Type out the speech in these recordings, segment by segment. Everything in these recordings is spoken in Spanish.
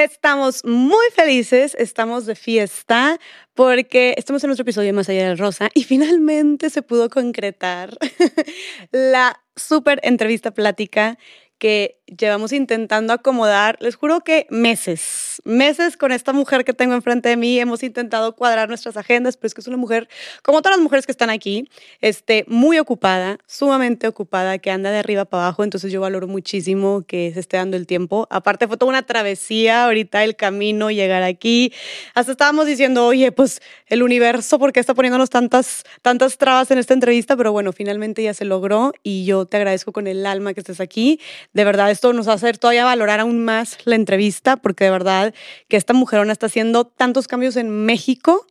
Estamos muy felices, estamos de fiesta porque estamos en nuestro episodio Más allá del Rosa y finalmente se pudo concretar la súper entrevista plática que llevamos intentando acomodar, les juro que meses, meses con esta mujer que tengo enfrente de mí, hemos intentado cuadrar nuestras agendas, pero es que es una mujer, como todas las mujeres que están aquí, este, muy ocupada, sumamente ocupada, que anda de arriba para abajo, entonces yo valoro muchísimo que se esté dando el tiempo. Aparte fue toda una travesía ahorita el camino, llegar aquí, hasta estábamos diciendo, oye, pues el universo, ¿por qué está poniéndonos tantas, tantas trabas en esta entrevista? Pero bueno, finalmente ya se logró y yo te agradezco con el alma que estés aquí de verdad esto nos va a hacer todavía valorar aún más la entrevista, porque de verdad que esta mujerona está haciendo tantos cambios en México,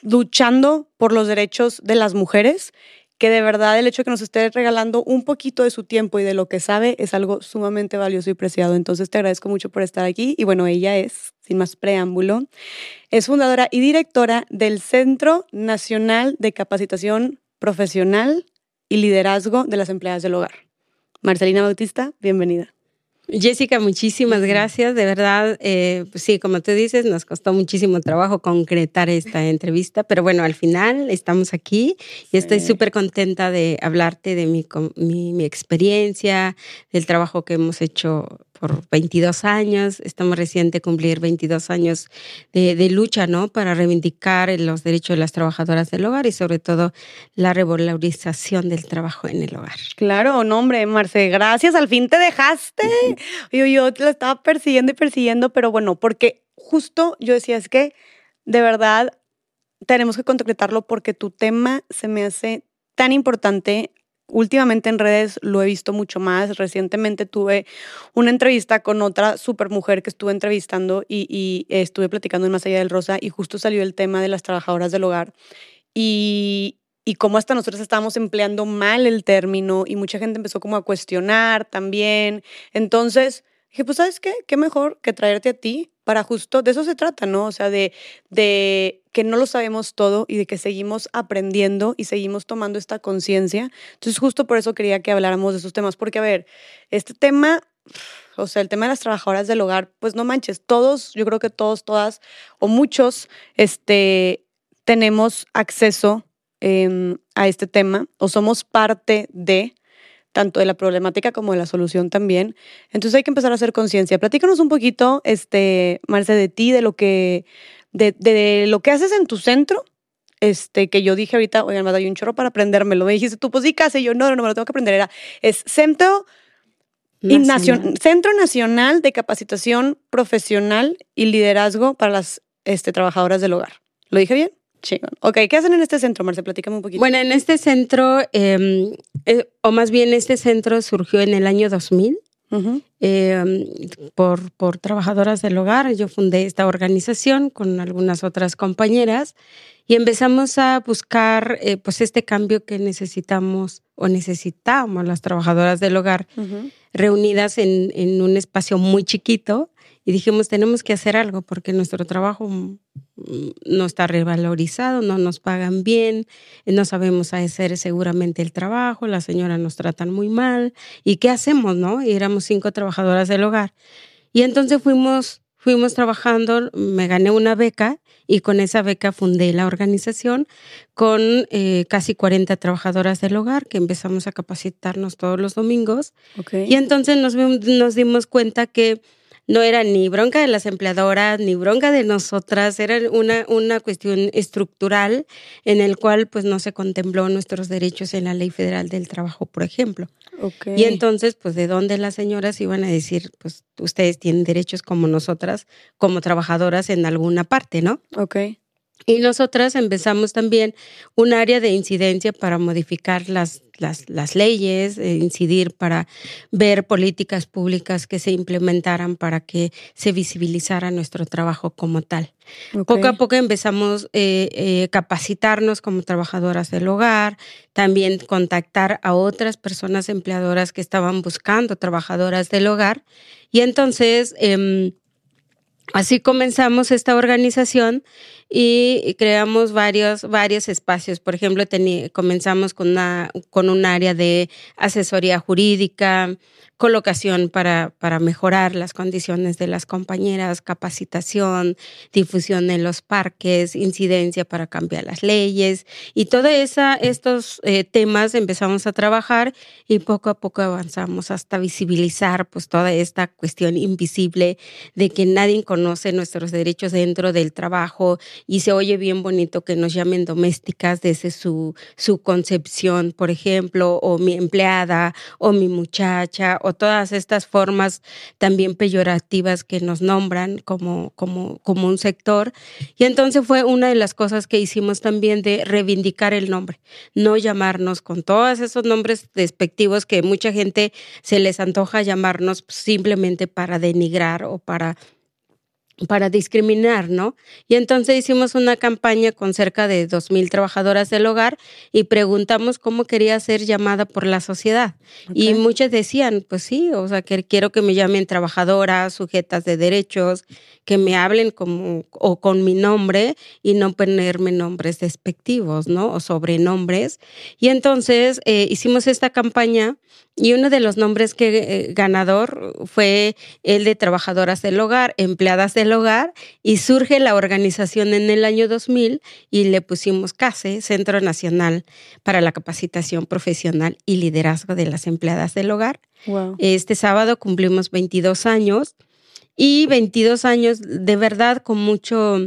luchando por los derechos de las mujeres, que de verdad el hecho de que nos esté regalando un poquito de su tiempo y de lo que sabe es algo sumamente valioso y preciado. Entonces te agradezco mucho por estar aquí. Y bueno, ella es, sin más preámbulo, es fundadora y directora del Centro Nacional de Capacitación Profesional y Liderazgo de las Empleadas del Hogar. Marcelina Bautista, bienvenida. Jessica, muchísimas gracias. De verdad, eh, pues sí, como tú dices, nos costó muchísimo trabajo concretar esta entrevista, pero bueno, al final estamos aquí y estoy súper contenta de hablarte de mi, mi, mi, experiencia, del trabajo que hemos hecho por 22 años. Estamos reciente cumplir 22 años de, de, lucha, ¿no? Para reivindicar los derechos de las trabajadoras del hogar y sobre todo la revalorización del trabajo en el hogar. Claro, no, hombre, Marce, gracias. Al fin te dejaste. Yo, yo te la estaba persiguiendo y persiguiendo, pero bueno, porque justo yo decía, es que de verdad tenemos que concretarlo porque tu tema se me hace tan importante últimamente en redes lo he visto mucho más. Recientemente tuve una entrevista con otra super mujer que estuve entrevistando y, estuve platicando en Más Allá del Rosa y justo salió el tema de las trabajadoras del hogar y, y cómo hasta nosotros estábamos empleando mal el término y mucha gente empezó como a cuestionar también. Entonces dije, pues sabes qué, qué mejor que traerte a ti para justo, de eso se trata, ¿no? O sea, de, de que no lo sabemos todo y de que seguimos aprendiendo y seguimos tomando esta conciencia. Entonces, justo por eso quería que habláramos de esos temas, porque, a ver, este tema, o sea, el tema de las trabajadoras del hogar, pues no manches, todos, yo creo que todos, todas, o muchos, este, tenemos acceso em, a este tema o somos parte de tanto de la problemática como de la solución también. Entonces hay que empezar a hacer conciencia. Platícanos un poquito, este, Marce, de ti, de lo que, de, lo que haces en tu centro. Este, que yo dije ahorita, oigan, me doy un chorro para aprendérmelo. Me dijiste tú, pues sí, casi. yo, no, no, no, me lo tengo que aprender. Era, es Centro Nacional, Centro Nacional de Capacitación Profesional y Liderazgo para las este, trabajadoras del hogar. ¿Lo dije bien? Ok, ¿qué hacen en este centro, Marce? Platícame un poquito. Bueno, en este centro, em, eh, o más bien este centro surgió en el año 2000. Em, por, por trabajadoras del hogar. Yo fundé esta organización con algunas otras compañeras y empezamos a buscar eh, pues este cambio que necesitamos o necesitamos las trabajadoras del hogar reunidas en, en, un espacio muy chiquito y dijimos, tenemos que hacer algo porque nuestro trabajo mm, no está revalorizado, no nos pagan bien, no sabemos hacer seguramente el trabajo, la señora nos tratan muy mal. ¿Y qué hacemos, no? Y éramos cinco trabajadoras del hogar. Y entonces fuimos, fuimos trabajando, me gané una beca y con esa beca fundé la organización con eh, casi 40 trabajadoras del hogar que empezamos a capacitarnos todos los domingos. Y entonces nos, nos dimos cuenta que no era ni bronca de las empleadoras, ni bronca de nosotras, era una, una cuestión estructural en el cual pues no se contempló nuestros derechos en la Ley Federal del Trabajo, por ejemplo. Y entonces, pues, ¿de dónde las señoras iban a decir, pues, ustedes tienen derechos como nosotras, como trabajadoras en alguna parte, ¿no? Ok. Y nosotras empezamos también un área de incidencia para modificar las, las, las, leyes, eh, incidir para ver políticas públicas que se implementaran para que se visibilizara nuestro trabajo como tal. Poco a poco empezamos a eh, eh, capacitarnos como trabajadoras del hogar, también contactar a otras personas empleadoras que estaban buscando trabajadoras del hogar. Y entonces... Em, Así comenzamos esta organización y creamos varios, varios espacios. Por ejemplo, comenzamos con, una, con un área de asesoría jurídica, colocación para, para mejorar las condiciones de las compañeras, capacitación, difusión en los parques, incidencia para cambiar las leyes y todos estos eh, temas empezamos a trabajar y poco a poco avanzamos hasta visibilizar pues toda esta cuestión invisible de que nadie conoce nuestros derechos dentro del trabajo y se oye bien bonito que nos llamen domésticas desde su, su concepción, por ejemplo, o mi empleada o mi muchacha o todas estas formas también peyorativas que nos nombran como, como, como un sector. Y entonces fue una de las cosas que hicimos también de reivindicar el nombre, no llamarnos con todos esos nombres despectivos que mucha gente se les antoja llamarnos simplemente para denigrar o para para discriminar, ¿no? Y entonces hicimos una campaña con cerca de 2.000 trabajadoras del hogar y preguntamos cómo quería ser llamada por la sociedad. Y muchas decían, pues sí, o sea, que quiero que me llamen trabajadoras, sujetas de derechos, que me hablen como, o con mi nombre y no ponerme nombres despectivos, ¿no? O sobrenombres. Y entonces eh, hicimos esta campaña y uno de los nombres que eh, ganador fue el de trabajadoras del hogar, empleadas del hogar, y surge la organización en el año 2000 y le pusimos CASE, Centro Nacional para la Capacitación Profesional y Liderazgo de las Empleadas del Hogar. Este sábado cumplimos 22 años y 22 años de verdad con mucho,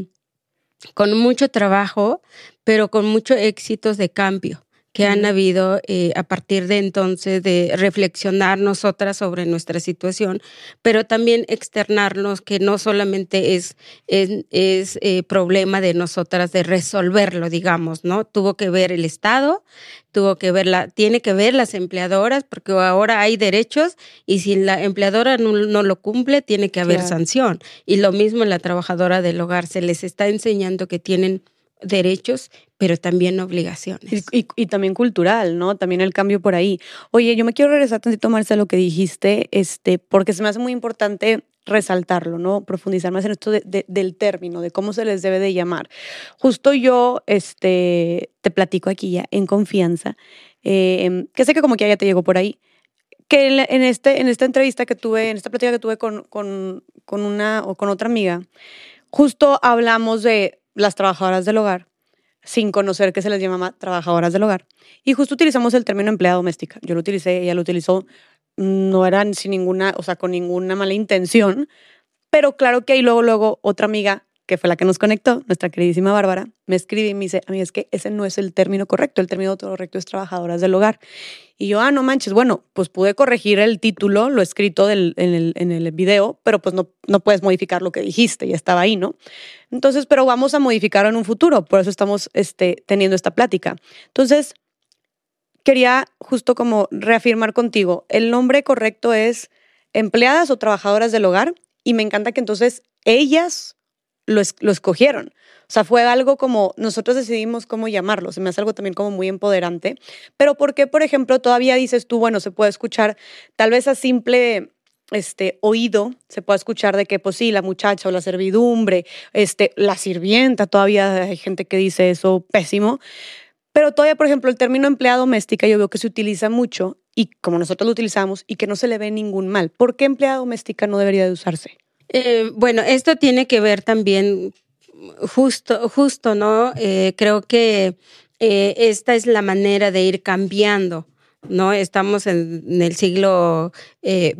con mucho trabajo, pero con muchos éxitos de cambio que han habido eh, a partir de entonces de reflexionar nosotras sobre nuestra situación, pero también externarnos que no solamente es, es, eh, problema de nosotras de resolverlo, digamos, ¿no? Tuvo que ver el Estado, tuvo que ver la, tiene que ver las empleadoras, porque ahora hay derechos y si la empleadora no, lo cumple, tiene que haber sanción. Y lo mismo en la trabajadora del hogar, se les está enseñando que tienen derechos, pero también obligaciones. Y, también cultural, ¿no? También el cambio por ahí. Oye, yo me quiero regresar tantito, Marcia, a lo que dijiste, este, porque se me hace muy importante resaltarlo, ¿no? Profundizar más en esto del término, de cómo se les debe de llamar. Justo yo este, te platico aquí ya en confianza, em, que sé que como que ya te llegó por ahí, que en, este, en esta entrevista que tuve, en esta plática que tuve con, con, con una o con otra amiga, justo hablamos de las trabajadoras del hogar sin conocer que se les llama trabajadoras del hogar. Y justo utilizamos el término empleada doméstica. Yo lo utilicé, ella lo utilizó, no eran sin ninguna, o sea, con ninguna mala intención, pero claro que ahí luego, luego otra amiga que fue la que nos conectó, nuestra queridísima Bárbara, me escribe y me dice, a mí es que ese no es el término correcto, el término correcto es trabajadoras del hogar. Y yo, ah, no manches, bueno, pues pude corregir el título, lo escrito en, el, en el video, pero pues no, no puedes modificar lo que dijiste, ya estaba ahí, ¿no? Entonces, pero vamos a modificarlo en un futuro, por eso estamos este, teniendo esta plática. Entonces, quería justo como reafirmar contigo, el nombre correcto es empleadas o trabajadoras del hogar, y me encanta que entonces ellas lo, escogieron. O sea, fue algo como nosotros decidimos cómo llamarlo. Se me hace algo también como muy empoderante. Pero ¿por qué, por ejemplo, todavía dices tú, bueno, se puede escuchar tal vez a simple este oído se puede escuchar de que pues sí la muchacha o la servidumbre este la sirvienta todavía hay gente que dice eso pésimo pero todavía por ejemplo el término empleada doméstica yo veo que se utiliza mucho y como nosotros lo utilizamos y que no se le ve ningún mal ¿por qué empleada doméstica no debería de usarse? Eh, bueno, esto tiene que ver también justo, justo, ¿no? Eh, creo que eh, esta es la manera de ir cambiando ¿no? Estamos en, el siglo Eh,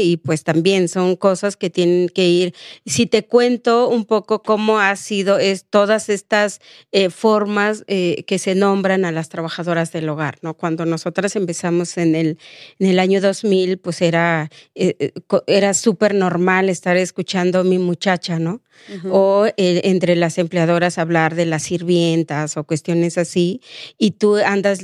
y pues también son cosas que tienen que ir. Si te cuento un poco cómo ha sido es, todas estas eh, formas eh, que se nombran a las trabajadoras del hogar, ¿no? Cuando nosotras empezamos en el, en el año 2000, pues era, era súper normal estar escuchando a mi muchacha, ¿no? O entre las empleadoras hablar de las sirvientas o cuestiones así, y tú andas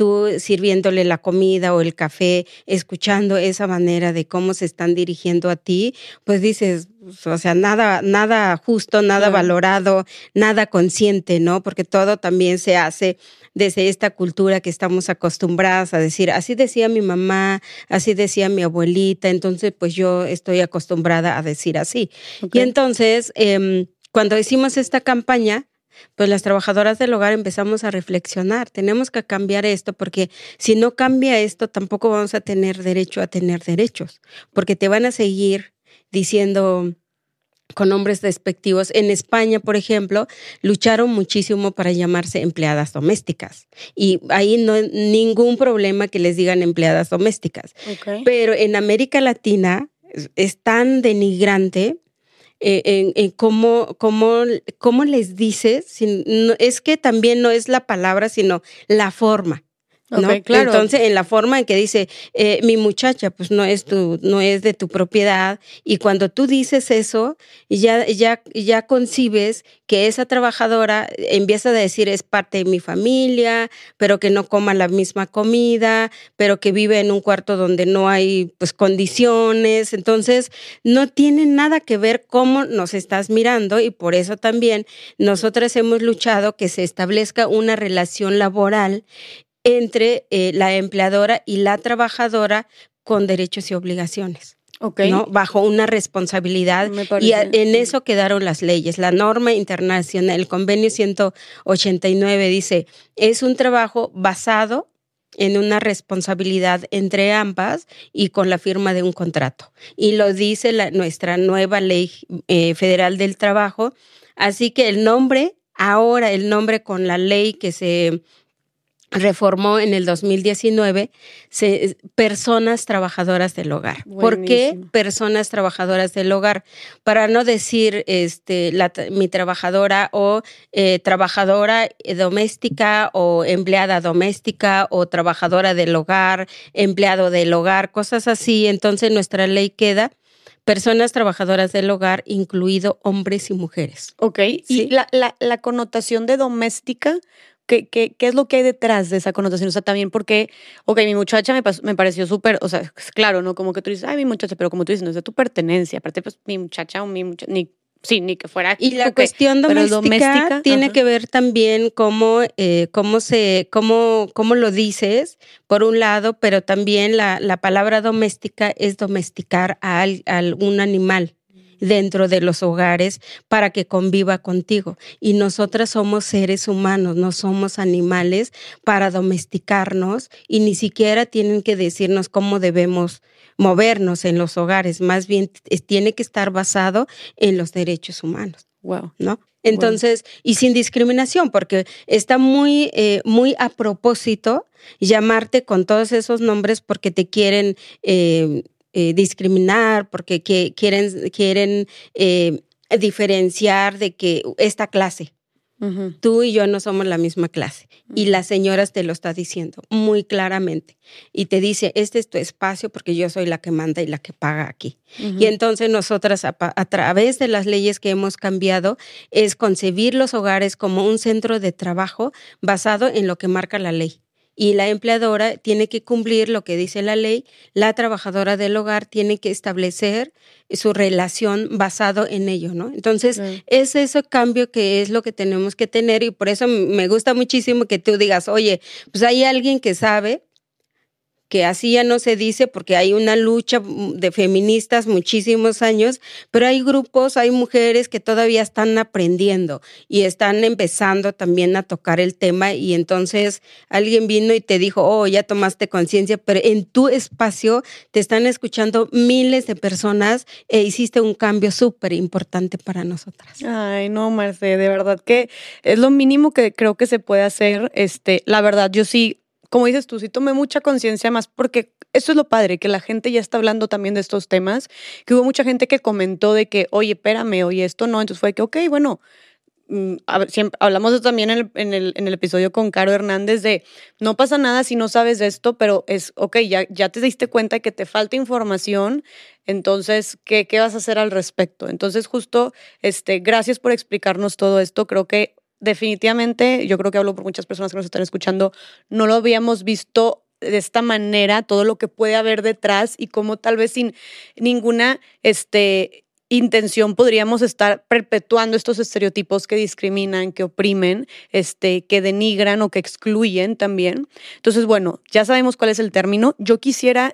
tú sirviéndole la comida o el café, escuchando esa manera de cómo se están dirigiendo a ti, pues dices, o sea, nada, nada justo, nada valorado, nada consciente, ¿no? Porque todo también se hace desde esta cultura que estamos acostumbradas a decir, así decía mi mamá, así decía mi abuelita, entonces pues yo estoy acostumbrada a decir así. Y entonces, em, cuando hicimos esta campaña, pues las trabajadoras del hogar empezamos a reflexionar, tenemos que cambiar esto porque si no cambia esto tampoco vamos a tener derecho a tener derechos, porque te van a seguir diciendo con nombres despectivos. En España, por ejemplo, lucharon muchísimo para llamarse empleadas domésticas. Y ahí no hay ningún problema que les digan empleadas domésticas. Pero en América Latina es, tan denigrante eh, en, cómo, cómo, les dices, es que también no es la palabra, sino la forma. ¿No? claro. Entonces, en la forma en que dice, eh, mi muchacha, pues no es tu, no es de tu propiedad. Y cuando tú dices eso, ya, ya, ya concibes que esa trabajadora empieza a decir es parte de mi familia, pero que no coma la misma comida, pero que vive en un cuarto donde no hay pues condiciones. Entonces, no tiene nada que ver cómo nos estás mirando y por eso también nosotras hemos luchado que se establezca una relación laboral entre eh, la empleadora y la trabajadora con derechos y obligaciones. ¿no? Bajo una responsabilidad. Y en eso quedaron las leyes. La norma internacional, el convenio 189 dice, es un trabajo basado en una responsabilidad entre ambas y con la firma de un contrato. Y lo dice la, nuestra nueva ley eh, federal del trabajo. Así que el nombre, ahora el nombre con la ley que se reformó en el 2019 personas trabajadoras del hogar. ¿Por qué personas trabajadoras del hogar? Para no decir este, mi trabajadora o eh, trabajadora doméstica o empleada doméstica o trabajadora del hogar, empleado del hogar, cosas así. Entonces nuestra ley queda personas trabajadoras del hogar, incluido hombres y mujeres. Ok, y la, la, la, connotación de doméstica ¿Qué, qué, qué es lo que hay detrás de esa connotación? O sea, también porque, ok, mi muchacha me, me pareció súper, o sea, es claro, ¿no? Como que tú dices, ay, mi muchacha, pero como tú dices, no es de tu pertenencia. Aparte, pues mi muchacha o mi muchacha, ni Sí, ni que fuera. Y la cuestión doméstica, tiene que ver también cómo, eh, cómo se, cómo, cómo lo dices, por un lado, pero también la, la palabra doméstica es domesticar a, a algún animal dentro de los hogares para que conviva contigo. Y nosotras somos seres humanos, no somos animales para domesticarnos y ni siquiera tienen que decirnos cómo debemos movernos en los hogares, más bien tiene que estar basado en los derechos humanos. Wow. ¿No? Entonces, y sin discriminación, porque está muy, eh, muy a propósito llamarte con todos esos nombres porque te quieren eh, eh, discriminar, porque quieren, quieren eh, diferenciar de que esta clase, tú y yo no somos la misma clase. Y las señoras te lo está diciendo muy claramente. Y te dice, este es tu espacio porque yo soy la que manda y la que paga aquí. Y entonces nosotras, a, a, través de las leyes que hemos cambiado, es concebir los hogares como un centro de trabajo basado en lo que marca la ley y la empleadora tiene que cumplir lo que dice la ley, la trabajadora del hogar tiene que establecer su relación basado en ello, ¿no? Entonces, es ese cambio que es lo que tenemos que tener y por eso me gusta muchísimo que tú digas, oye, pues hay alguien que sabe que así ya no se dice porque hay una lucha de feministas muchísimos años, pero hay grupos, hay mujeres que todavía están aprendiendo y están empezando también a tocar el tema y entonces alguien vino y te dijo, oh, ya tomaste conciencia, pero en tu espacio te están escuchando miles de personas e hiciste un cambio súper importante para nosotras. Ay, no, Marce, de verdad que es lo mínimo que creo que se puede hacer. Este, la verdad, yo sí como dices tú, sí tomé mucha conciencia más porque eso es lo padre, que la gente ya está hablando también de estos temas, que hubo mucha gente que comentó de que, oye, espérame, oye, esto no, entonces fue que, ok, bueno, mm, siempre, hablamos de también en el, episodio con Caro Hernández de no pasa nada si no sabes de esto, pero es, ok, ya, te diste cuenta que te falta información, entonces, ¿qué, ¿qué vas a hacer al respecto? Entonces, justo, este, gracias por explicarnos todo esto, creo que definitivamente, yo creo que hablo por muchas personas que nos están escuchando, no lo habíamos visto de esta manera, todo lo que puede haber detrás y cómo tal vez sin ninguna este, intención podríamos estar perpetuando estos estereotipos que discriminan, que oprimen, este, que denigran o que excluyen también. Entonces, bueno, ya sabemos cuál es el término. Yo quisiera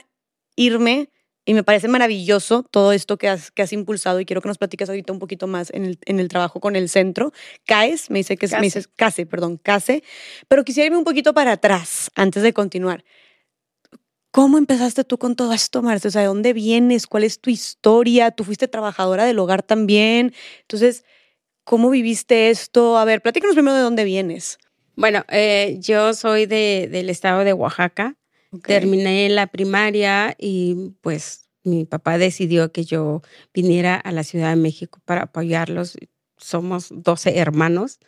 irme y me parece maravilloso todo esto que has, que has impulsado y quiero que nos platiques ahorita un poquito más en el, en el trabajo con el centro. CAES, me dice que es, me dices CASE, perdón, CASE, pero quisiera irme un poquito para atrás antes de continuar. ¿Cómo empezaste tú con todo esto, Marce? O sea, ¿de dónde vienes? ¿Cuál es tu historia? Tú fuiste trabajadora del hogar también. Entonces, ¿cómo viviste esto? A ver, platícanos primero de dónde vienes. Bueno, eh, yo soy de, del estado de Oaxaca. Terminé la primaria y pues mi papá decidió que yo viniera a la Ciudad de México para apoyarlos. Somos 12 hermanos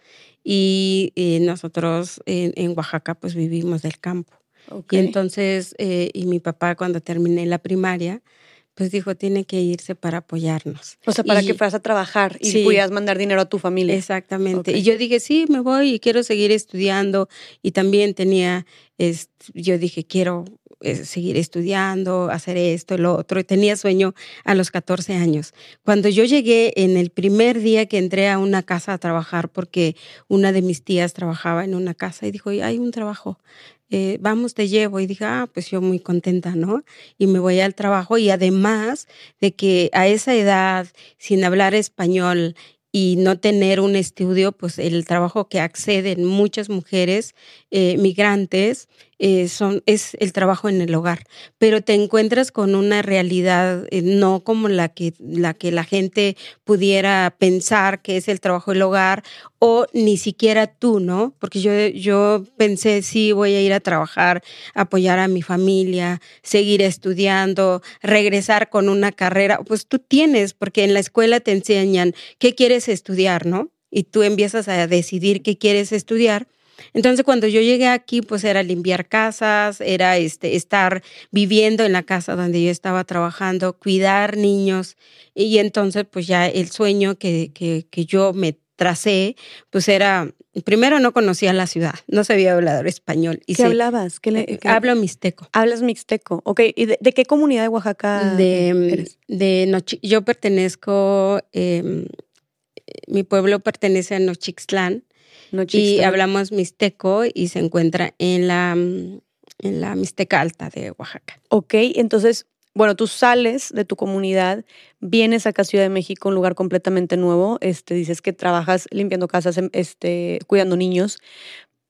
y, nosotros en, Oaxaca pues vivimos del campo. Y entonces, eh, y mi papá cuando terminé la primaria, pues dijo, tiene que irse para apoyarnos. O sea, para que fueras a trabajar y pudieras mandar dinero a tu familia. Exactamente. Y yo dije, sí, me voy y quiero seguir estudiando. Y también tenía, yo dije, quiero eh, seguir estudiando, hacer esto, lo otro. Y tenía sueño a los 14 años. Cuando yo llegué en el primer día que entré a una casa a trabajar, porque una de mis tías trabajaba en una casa y dijo, hay un trabajo. Eh, vamos, te llevo. Y dije, ah, pues yo muy contenta, ¿no? Y me voy al trabajo y además de que a esa edad, sin hablar español y no tener un estudio, pues el trabajo que acceden muchas mujeres eh, migrantes eh, son, es el trabajo en el hogar, pero te encuentras con una realidad eh, no como la que, la que la gente pudiera pensar que es el trabajo del hogar o ni siquiera tú, ¿no? Porque yo, yo pensé, sí, voy a ir a trabajar, apoyar a mi familia, seguir estudiando, regresar con una carrera, pues tú tienes, porque en la escuela te enseñan qué quieres estudiar, ¿no? Y tú empiezas a decidir qué quieres estudiar entonces, cuando yo llegué aquí, pues era limpiar casas, era este, estar viviendo en la casa donde yo estaba trabajando, cuidar niños. Y entonces, pues ya el sueño que, que, que yo me tracé, pues era, primero no conocía la ciudad, no sabía hablar español. Y ¿Qué hablabas? ¿Qué le, Hablo mixteco. Hablas mixteco, ok. ¿Y de, qué comunidad de Oaxaca de, De yo pertenezco, em, mi pueblo pertenece a Nochixtlán, y hablamos mixteco y se encuentra en la, en la Mixteca Alta de Oaxaca. Ok, entonces, bueno, tú sales de tu comunidad, vienes acá a Ciudad de México, un lugar completamente nuevo, este, dices que trabajas limpiando casas, em, este, cuidando niños,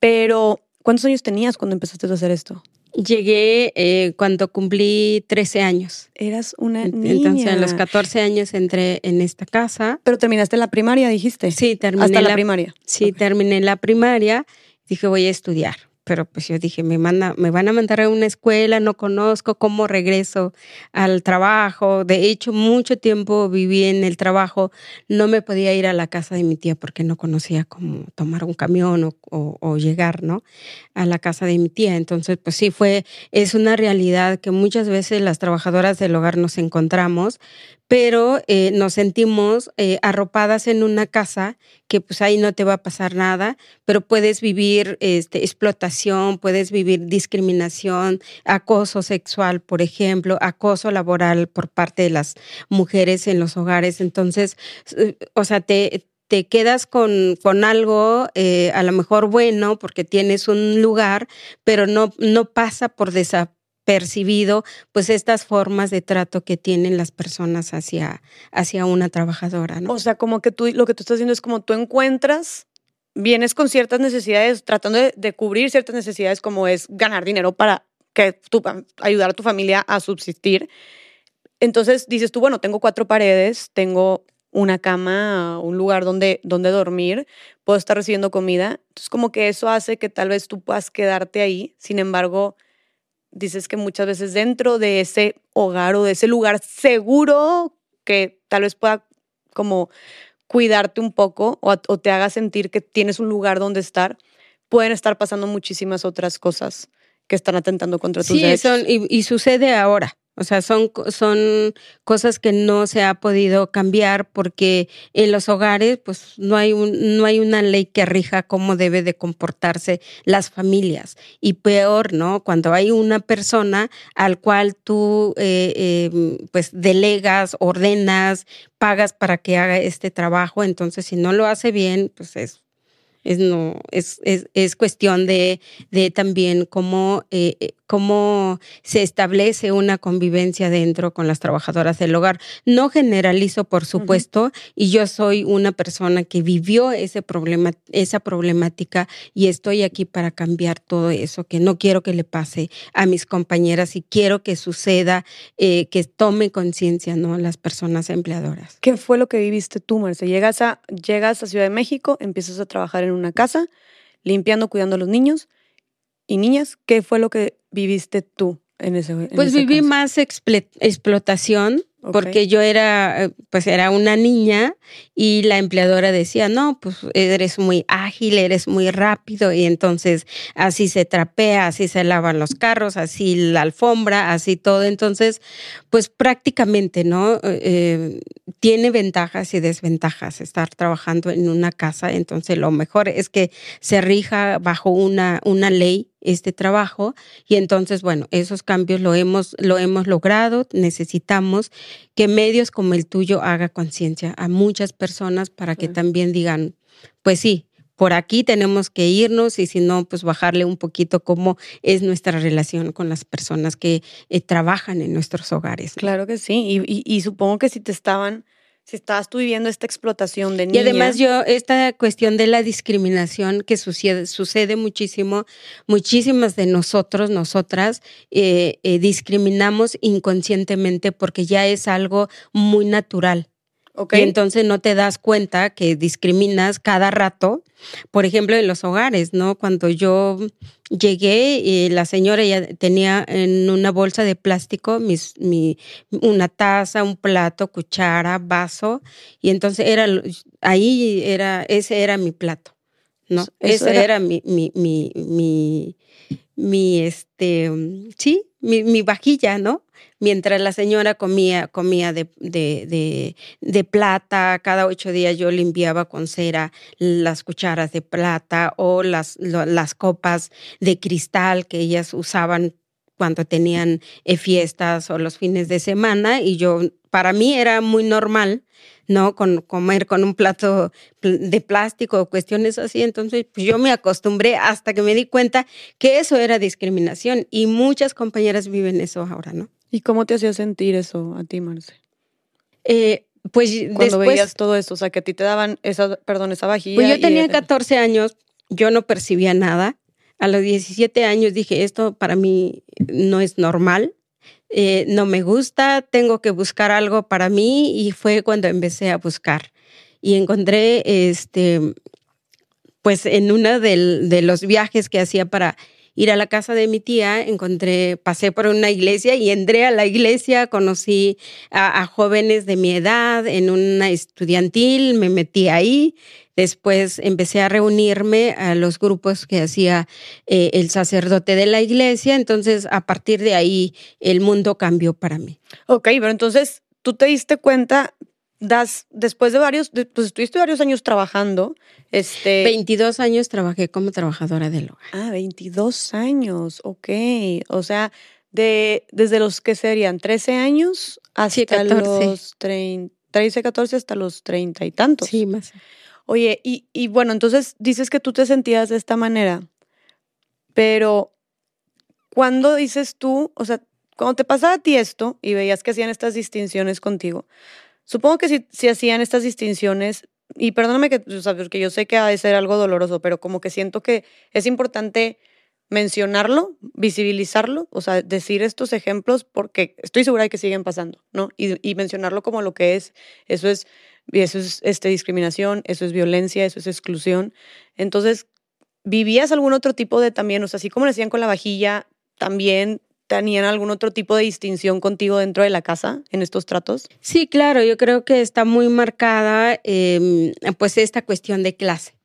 pero ¿cuántos años tenías cuando empezaste a hacer esto? Llegué eh, cuando cumplí 13 años. Eras una niña. Entonces, a los 14 años entré en esta casa. Pero terminaste la primaria, dijiste. Sí, terminé Hasta la, primaria. Sí, terminé la primaria. Dije, voy a estudiar pero pues yo dije, me, manda, me van a mandar a una escuela, no conozco cómo regreso al trabajo. De hecho, mucho tiempo viví en el trabajo, no me podía ir a la casa de mi tía porque no conocía cómo tomar un camión o, llegar, ¿no? A la casa de mi tía. Entonces, pues sí, fue, es una realidad que muchas veces las trabajadoras del hogar nos encontramos, pero eh, nos sentimos eh, arropadas en una casa que pues ahí no te va a pasar nada, pero puedes vivir este, explotación, puedes vivir discriminación, acoso sexual, por ejemplo, acoso laboral por parte de las mujeres en los hogares. Entonces, eh, o sea, te, te quedas con, con algo a lo mejor bueno porque tienes un lugar, pero no, no pasa por desaparecer percibido pues estas formas de trato que tienen las personas hacia, hacia una trabajadora. ¿no? O sea, como que tú lo que tú estás haciendo es como tú encuentras, vienes con ciertas necesidades, tratando de, cubrir ciertas necesidades como es ganar dinero para que tú, ayudar a tu familia a subsistir. Entonces dices tú, bueno, tengo cuatro paredes, tengo una cama, un lugar donde, donde dormir, puedo estar recibiendo comida. Entonces como que eso hace que tal vez tú puedas quedarte ahí. Sin embargo, dices que muchas veces dentro de ese hogar o de ese lugar seguro que tal vez pueda como cuidarte un poco o, te haga sentir que tienes un lugar donde estar, pueden estar pasando muchísimas otras cosas que están atentando contra tus derechos. Sí, y, sucede ahora. O sea, son, son cosas que no se ha podido cambiar porque en los hogares pues no hay, un, no hay una ley que rija cómo debe de comportarse las familias. Y peor, ¿no? Cuando hay una persona al cual tú eh, eh, pues delegas, ordenas, pagas para que haga este trabajo, entonces si no lo hace bien, pues es es, no, es, es, es cuestión de, de también cómo, eh, cómo se establece una convivencia dentro con las trabajadoras del hogar. No generalizo, por supuesto, y yo soy una persona que vivió ese problema, esa problemática y estoy aquí para cambiar todo eso, que no quiero que le pase a mis compañeras y quiero que suceda, eh, que tome conciencia, ¿no? Las personas empleadoras. ¿Qué fue lo que viviste tú, Marce? Llegas a, llegas a Ciudad de México, empiezas a trabajar en una casa, limpiando, cuidando a los niños y niñas. ¿Qué fue lo que viviste tú en ese en Pues viví más explotación porque yo era, eh, pues era una niña y la empleadora decía, no, pues eres muy ágil, eres muy rápido y entonces así se trapea, así se lavan los carros, así la alfombra, así todo. Entonces, pues prácticamente, ¿no? Eh, tiene ventajas y desventajas estar trabajando en una casa. Entonces, lo mejor es que se rija bajo una, una ley este trabajo y entonces, bueno, esos cambios lo hemos, lo hemos logrado. Necesitamos que medios como el tuyo haga conciencia a muchas personas para que también digan, pues sí, por aquí tenemos que irnos y si no, pues bajarle un poquito cómo es nuestra relación con las personas que eh, trabajan en nuestros hogares. Claro que sí, y supongo que si te estaban si estabas tú viviendo esta explotación de niñas. Y además yo, esta cuestión de la discriminación que sucede, sucede muchísimo, muchísimas de nosotros, nosotras, eh, eh, discriminamos inconscientemente porque ya es algo muy natural. Y entonces no te das cuenta que discriminas cada rato, por ejemplo, en los hogares, ¿no? Cuando yo llegué, y la señora ya tenía en una bolsa de plástico mis, mi, una taza, un plato, cuchara, vaso, y entonces era ahí era, ese era mi plato, ¿no? ese era, mi, mi, mi, mi, mi, este, sí, mi, mi vajilla, ¿no? Mientras la señora comía, comía de, de, plata, cada ocho días yo limpiaba con cera las cucharas de plata o las, las copas de cristal que ellas usaban cuando tenían eh, fiestas o los fines de semana y yo, para mí era muy normal, ¿no? Con comer con un plato de plástico o cuestiones así. Entonces, pues yo me acostumbré hasta que me di cuenta que eso era discriminación y muchas compañeras viven eso ahora, ¿no? ¿Y cómo te hacía sentir eso a ti, Marce? Eh, pues Cuando veías todo esto, o sea, que a ti te daban esa, perdón, esa vajilla. Pues yo tenía 14 años, yo no percibía nada. A los 17 años dije, esto para mí no es normal, eh, no me gusta, tengo que buscar algo para mí y fue cuando empecé a buscar. Y encontré, este, pues en uno de los viajes que hacía para ir a la casa de mi tía, encontré, pasé por una iglesia y entré a la iglesia, conocí a, jóvenes de mi edad en una estudiantil, me metí ahí. Después empecé a reunirme a los grupos que hacía eh, el sacerdote de la iglesia. Entonces, a partir de ahí, el mundo cambió para mí. Ok, pero entonces tú te diste cuenta das, después de varios, pues estuviste varios años trabajando. Este... 22 años trabajé como trabajadora del hogar. Ah, 22 años, ok. O sea, de, desde los que serían 13 años hasta los 30, 13, 14 hasta los 30 y tantos. Sí, más. Oye, y, y bueno, entonces dices que tú te sentías de esta manera, pero ¿cuándo dices tú, o sea, cuando te pasaba a ti esto y veías que hacían estas distinciones contigo, Supongo que si, hacían estas distinciones, y perdóname que, o sea, porque yo sé que ha de ser algo doloroso, pero como que siento que es importante mencionarlo, visibilizarlo, o sea, decir estos ejemplos porque estoy segura de que siguen pasando, ¿no? Y, mencionarlo como lo que es, eso es, eso es este, discriminación, eso es violencia, eso es exclusión. Entonces, ¿vivías algún otro tipo de también, o sea, así como le decían con la vajilla, también tenían algún otro tipo de distinción contigo dentro de la casa en estos tratos? Sí, claro, yo creo que está muy marcada em, pues esta cuestión de clase.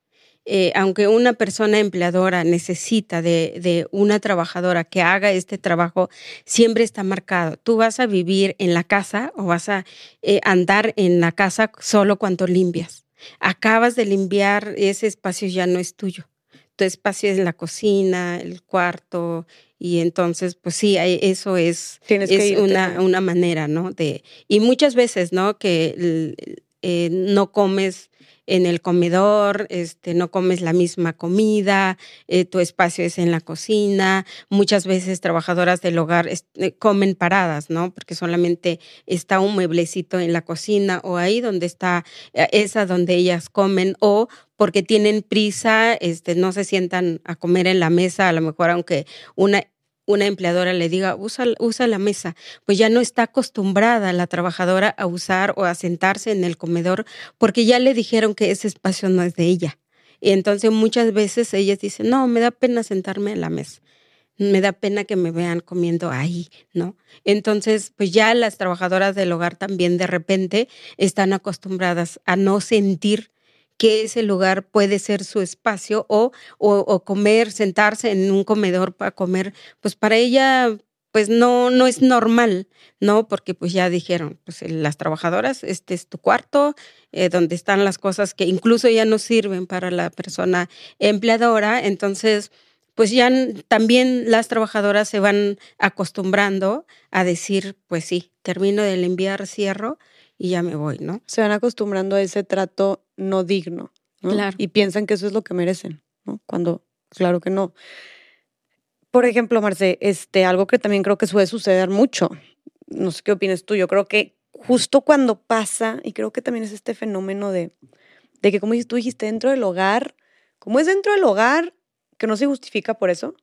Eh, aunque una persona empleadora necesita de, una trabajadora que haga este trabajo, siempre está marcado. Tú vas a vivir en la casa o vas a eh, andar en la casa solo cuando limpias. Acabas de limpiar, ese espacio ya no es tuyo. Tu espacio es la cocina, el cuarto, y entonces, pues sí, eso es, es una, una, manera, ¿no? De, y muchas veces, ¿no? Que eh, no comes en el comedor, este, no comes la misma comida, eh, tu espacio es en la cocina. Muchas veces trabajadoras del hogar eh, comen paradas, ¿no? Porque solamente está un mueblecito en la cocina o ahí donde está esa donde ellas comen o porque tienen prisa, este, no se sientan a comer en la mesa, a lo mejor aunque una una empleadora le diga, usa, usa la mesa, pues ya no está acostumbrada la trabajadora a usar o a sentarse en el comedor porque ya le dijeron que ese espacio no es de ella. Y entonces muchas veces ellas dicen, no, me da pena sentarme en la mesa, me da pena que me vean comiendo ahí, ¿no? Entonces, pues ya las trabajadoras del hogar también de repente están acostumbradas a no sentir que ese lugar puede ser su espacio o, o, comer, sentarse en un comedor para comer, pues para ella pues no, no es normal, ¿no? Porque pues ya dijeron, pues las trabajadoras, este es tu cuarto, eh, donde están las cosas que incluso ya no sirven para la persona empleadora, entonces pues ya también las trabajadoras se van acostumbrando a decir, pues sí, termino de enviar, cierro y ya me voy, ¿no? Se van acostumbrando a ese trato no digno. Claro. Y piensan que eso es lo que merecen, ¿no? Cuando, claro que no. Por ejemplo, Marce, este, algo que también creo que suele suceder mucho, no sé qué opinas tú, yo creo que justo cuando pasa, y creo que también es este fenómeno de, de que, como tú dijiste, dentro del hogar, como es dentro del hogar, que no se justifica por eso,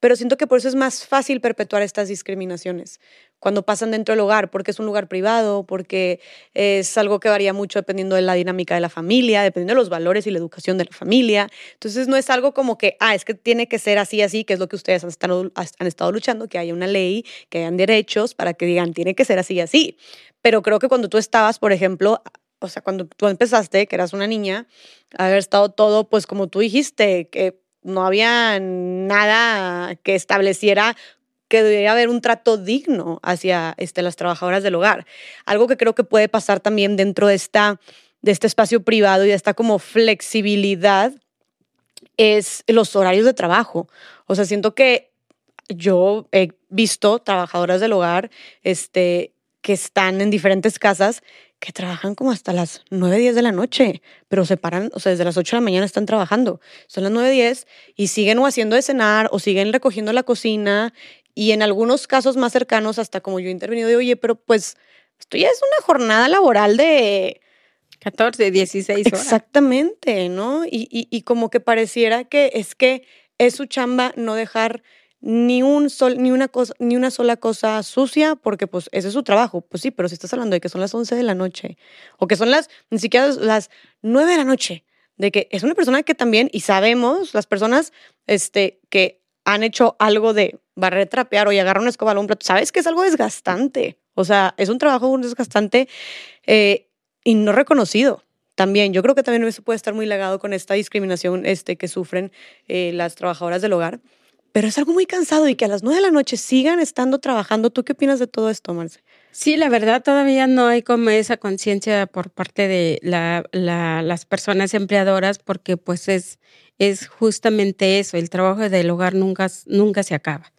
pero siento que por eso es más fácil perpetuar estas discriminaciones cuando pasan dentro del hogar, porque es un lugar privado, porque es algo que varía mucho dependiendo de la dinámica de la familia, dependiendo de los valores y la educación de la familia. Entonces no es algo como que, ah, es que tiene que ser así, así, que es lo que ustedes han estado, han estado luchando, que haya una ley, que hayan derechos para que digan, tiene que ser así, así. Pero creo que cuando tú estabas, por ejemplo, o sea, cuando tú empezaste, que eras una niña, haber estado todo, pues como tú dijiste, que no había nada que estableciera que debería haber un trato digno hacia este, las trabajadoras del hogar. Algo que creo que puede pasar también dentro de, esta, de este espacio privado y de esta como flexibilidad es los horarios de trabajo. O sea, siento que yo he visto trabajadoras del hogar este, que están en diferentes casas que trabajan como hasta las 9, 10 de la noche, pero se paran, o sea, desde las 8 de la mañana están trabajando. Son las 9, 10 y siguen o haciendo de cenar o siguen recogiendo la cocina y en algunos casos más cercanos, hasta como yo he intervenido, de oye, pero pues esto ya es una jornada laboral de... 14, 16 horas. Exactamente, ¿no? Y, y, y como que pareciera que es que es su chamba no dejar ni, un sol, ni, una cosa, ni una sola cosa sucia, porque pues ese es su trabajo. Pues sí, pero si estás hablando de que son las 11 de la noche, o que son las, ni siquiera las 9 de la noche, de que es una persona que también, y sabemos, las personas este, que han hecho algo de barrer, trapear o agarrar una escoba a un plato, sabes que es algo desgastante. O sea, es un trabajo desgastante eh, y no reconocido también. Yo creo que también eso puede estar muy legado con esta discriminación este, que sufren eh, las trabajadoras del hogar pero es algo muy cansado y que a las nueve de la noche sigan estando trabajando. ¿Tú qué opinas de todo esto, Marce? Sí, la verdad todavía no hay como esa conciencia por parte de la, las personas empleadoras porque pues es, es justamente eso, el trabajo del hogar nunca, nunca se acaba.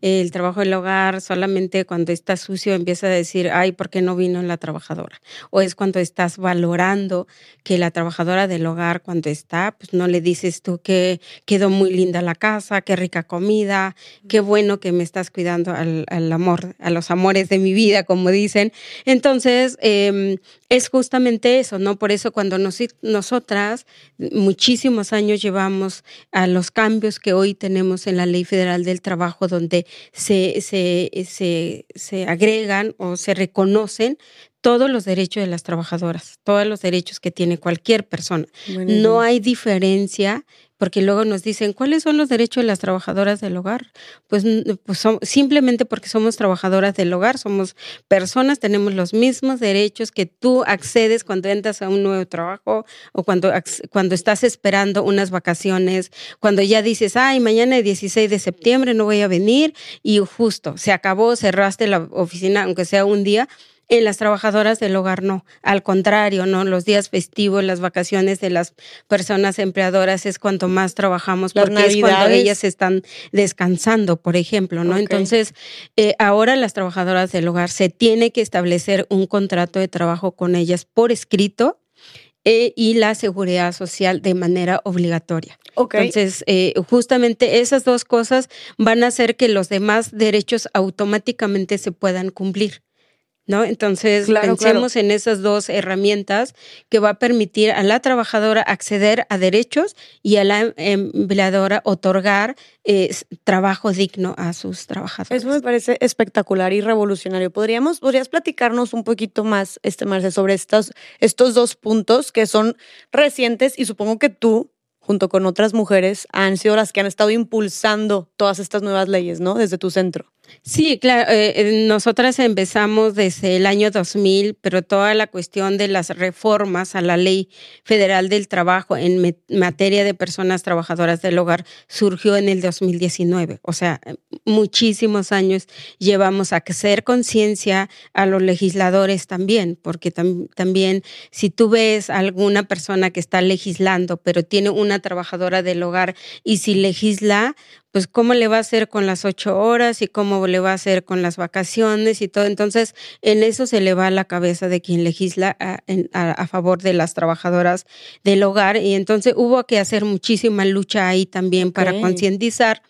El trabajo del hogar solamente cuando está sucio empieza a decir, ay, ¿por qué no vino la trabajadora? O es cuando estás valorando que la trabajadora del hogar cuando está, pues no le dices tú que quedó muy linda la casa, qué rica comida, qué bueno que me estás cuidando al, amor, a los amores de mi vida, como dicen. Entonces, em, es justamente eso, ¿no? Por eso cuando nos, nosotras, muchísimos años llevamos a los cambios que hoy tenemos en la Ley Federal del Trabajo, donde se, se, se, agregan o se reconocen todos los derechos de las trabajadoras, todos los derechos que tiene cualquier persona. No hay diferencia porque luego nos dicen, ¿cuáles son los derechos de las trabajadoras del hogar? Pues, pues simplemente porque somos trabajadoras del hogar, somos personas, tenemos los mismos derechos que tú accedes cuando entras a un nuevo trabajo o cuando, cuando estás esperando unas vacaciones, cuando ya dices, ay, mañana es 16 de septiembre no voy a venir y justo se acabó, cerraste la oficina, aunque sea un día, en las trabajadoras del hogar no, al contrario, no, los días festivos, las vacaciones de las personas empleadoras es cuanto más trabajamos porque es cuando ellas están descansando, por ejemplo, ¿no? Entonces, eh, ahora las trabajadoras del hogar se tiene que establecer un contrato de trabajo con ellas por escrito eh, y la seguridad social de manera obligatoria. Entonces, eh, justamente esas dos cosas van a hacer que los demás derechos automáticamente se puedan cumplir. ¿No? Entonces, pensemos en esas dos herramientas que va a permitir a la trabajadora acceder a derechos y a la empleadora otorgar eh, trabajo digno a sus trabajadores. Eso me parece espectacular y revolucionario. ¿Podríamos, ¿Podrías platicarnos un poquito más, este Marce, sobre estos, estos dos puntos que son recientes y supongo que tú junto con otras mujeres, han sido las que han estado impulsando todas estas nuevas leyes, ¿no? Desde tu centro. Sí, claro. Eh, eh, nosotras empezamos desde el año 2000, pero toda la cuestión de las reformas a la ley federal del trabajo en materia de personas trabajadoras del hogar surgió en el 2019. O sea, muchísimos años llevamos a hacer conciencia a los legisladores también, porque también si tú ves alguna persona que está legislando, pero tiene una trabajadora del hogar y si legisla, pues cómo le va a hacer con las ocho horas y cómo le va a hacer con las vacaciones y todo. Entonces, en eso se le va a la cabeza de quien legisla a, favor de las trabajadoras del hogar. Y entonces hubo que hacer muchísima lucha ahí también para concientizar.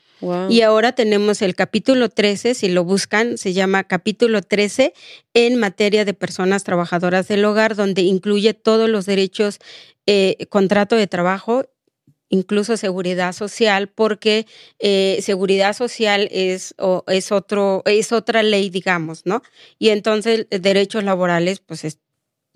Y ahora tenemos el capítulo 13, si lo buscan, se llama capítulo 13 en materia de personas trabajadoras del hogar, donde incluye todos los derechos, eh, contrato de trabajo incluso seguridad social, porque eh, seguridad social es, es, otro, es otra ley, digamos, ¿no? Y entonces eh, derechos laborales, pues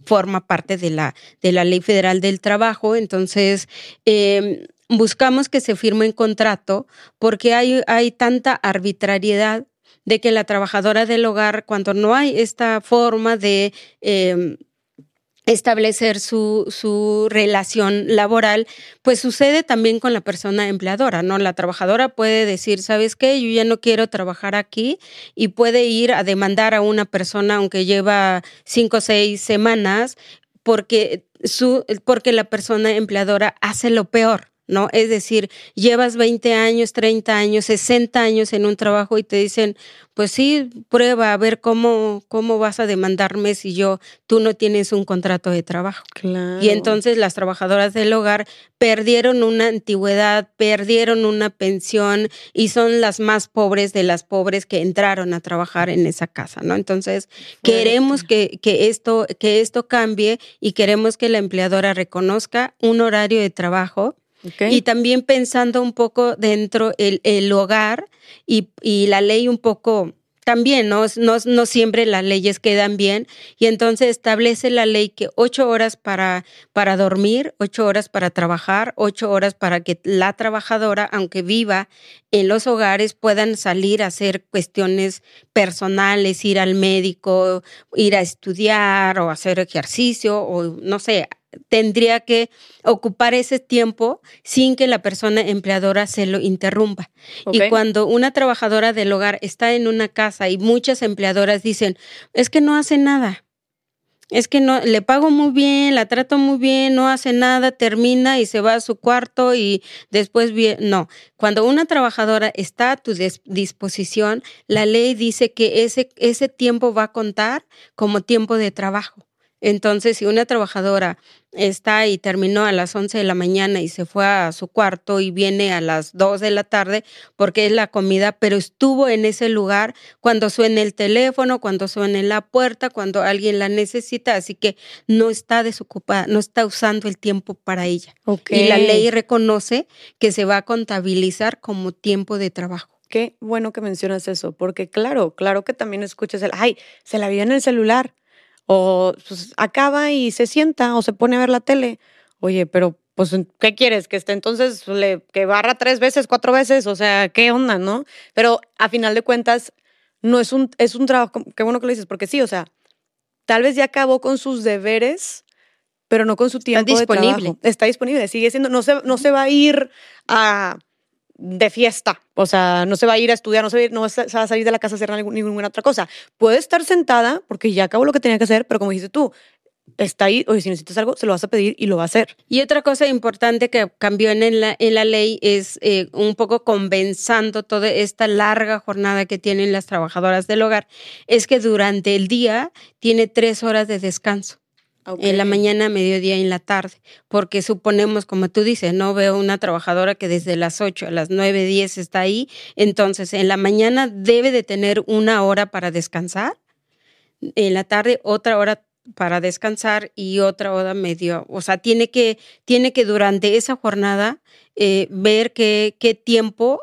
forma parte de la, de la ley federal del trabajo. Entonces, em, buscamos que se firme un contrato porque hay, hay tanta arbitrariedad de que la trabajadora del hogar, cuando no hay esta forma de... Em, establecer su, su, relación laboral, pues sucede también con la persona empleadora, ¿no? La trabajadora puede decir, ¿sabes qué? Yo ya no quiero trabajar aquí y puede ir a demandar a una persona aunque lleva cinco o seis semanas porque, su, porque la persona empleadora hace lo peor. ¿No? Es decir, llevas 20 años, 30 años, 60 años en un trabajo y te dicen, pues sí, prueba a ver cómo, cómo vas a demandarme si yo, tú no tienes un contrato de trabajo. Y entonces las trabajadoras del hogar perdieron una antigüedad, perdieron una pensión y son las más pobres de las pobres que entraron a trabajar en esa casa, ¿no? Entonces, queremos que, que, esto, que esto cambie y queremos que la empleadora reconozca un horario de trabajo y también pensando un poco dentro el, el hogar y, y, la ley un poco también, ¿no? ¿no? No siempre las leyes quedan bien y entonces establece la ley que ocho horas para, para dormir, ocho horas para trabajar, ocho horas para que la trabajadora, aunque viva en los hogares, puedan salir a hacer cuestiones personales, ir al médico, ir a estudiar o hacer ejercicio o no sé, tendría que ocupar ese tiempo sin que la persona empleadora se lo interrumpa. Y cuando una trabajadora del hogar está en una casa y muchas empleadoras dicen, es que no hace nada, es que no le pago muy bien, la trato muy bien, no hace nada, termina y se va a su cuarto y después no. Cuando una trabajadora está a tu disposición, la ley dice que ese ese tiempo va a contar como tiempo de trabajo. Entonces, si una trabajadora está y terminó a las 11 de la mañana y se fue a su cuarto y viene a las 2 de la tarde porque es la comida, pero estuvo en ese lugar cuando suene el teléfono, cuando suene la puerta, cuando alguien la necesita, así que no está desocupada, no está usando el tiempo para ella. Y la ley reconoce que se va a contabilizar como tiempo de trabajo. Qué bueno que mencionas eso, porque claro, claro que también escuchas el, ay, se la vio en el celular o pues, acaba y se sienta o se pone a ver la tele. Oye, pero pues, ¿qué quieres? Que esté entonces, le, que barra tres veces, cuatro veces, o sea, ¿qué onda, no? Pero a final de cuentas, no es un, es un trabajo, qué bueno que lo dices, porque sí, o sea, tal vez ya acabó con sus deberes, pero no con su tiempo Está disponible. Está disponible, sigue siendo, no se, no se va a ir a de fiesta, o sea, no se va a ir a estudiar, no se va a, va a salir de la casa a hacer ninguna otra cosa. Puede estar sentada porque ya acabó lo que tenía que hacer, pero como dijiste tú, está ahí, oye, si necesitas algo, se lo vas a pedir y lo va a hacer. Y otra cosa importante que cambió en la, en la ley es eh, un poco compensando toda esta larga jornada que tienen las trabajadoras del hogar, es que durante el día tiene tres horas de descanso. En la mañana, mediodía y en la tarde. Porque suponemos, como tú dices, no veo una trabajadora que desde las 8 a las 9, 10 está ahí. Entonces, en la mañana debe de tener una hora para descansar. En la tarde, otra hora para descansar y otra hora medio. O sea, tiene que, tiene que durante esa jornada eh, ver qué, qué tiempo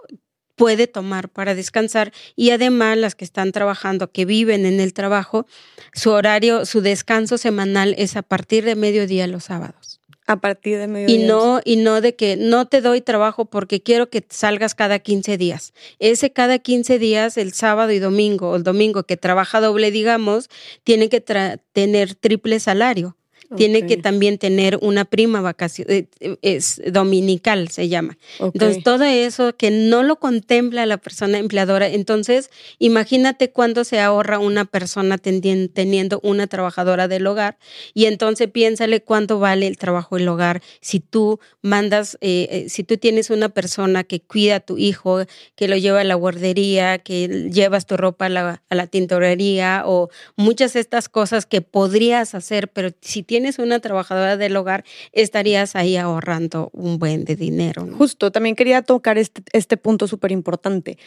puede tomar para descansar y además las que están trabajando, que viven en el trabajo, su horario, su descanso semanal es a partir de mediodía los sábados. A partir de mediodía. Y no, y no de que no te doy trabajo porque quiero que salgas cada 15 días. Ese cada 15 días, el sábado y domingo, o el domingo que trabaja doble, digamos, tiene que tener triple salario tiene que también tener una prima vacación, eh, es dominical se llama. Entonces, todo eso que no lo contempla la persona empleadora, entonces imagínate cuándo se ahorra una persona teniendo una trabajadora del hogar y entonces piénsale cuánto vale el trabajo del hogar. Si tú mandas, eh, eh, si tú tienes una persona que cuida a tu hijo, que lo lleva a la guardería, que llevas tu ropa a la, a la tintorería o muchas de estas cosas que podrías hacer, pero si tienes tienes una trabajadora del hogar, estarías ahí ahorrando un buen de dinero. Justo, también quería tocar este, este punto súper importante.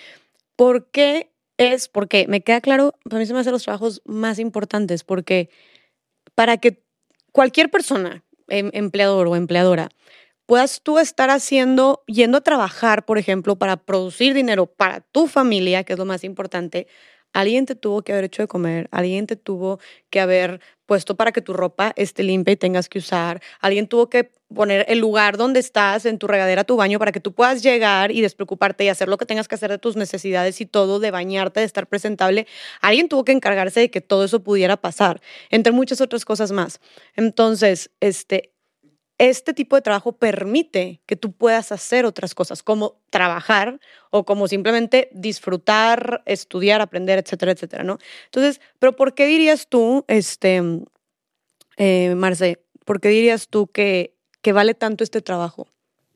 ¿Por qué es? Porque me queda claro, para mí se me hacen los trabajos más importantes, porque para que cualquier persona, em, empleador o empleadora, puedas tú estar haciendo, yendo a trabajar, por ejemplo, para producir dinero para tu familia, que es lo más importante, alguien te tuvo que haber hecho de comer, alguien te tuvo que haber puesto para que tu ropa esté limpia y tengas que usar, alguien tuvo que poner el lugar donde estás, en tu regadera, tu baño, para que tú puedas llegar y despreocuparte y hacer lo que tengas que hacer de tus necesidades y todo, de bañarte, de estar presentable. Alguien tuvo que encargarse de que todo eso pudiera pasar, entre muchas otras cosas más. Entonces, este, este tipo de trabajo permite que tú puedas hacer otras cosas, como trabajar o como simplemente disfrutar, estudiar, aprender, etcétera, etcétera, ¿no? Entonces, pero ¿por qué dirías tú, este, eh, Marce, por qué dirías tú que, que vale tanto este trabajo?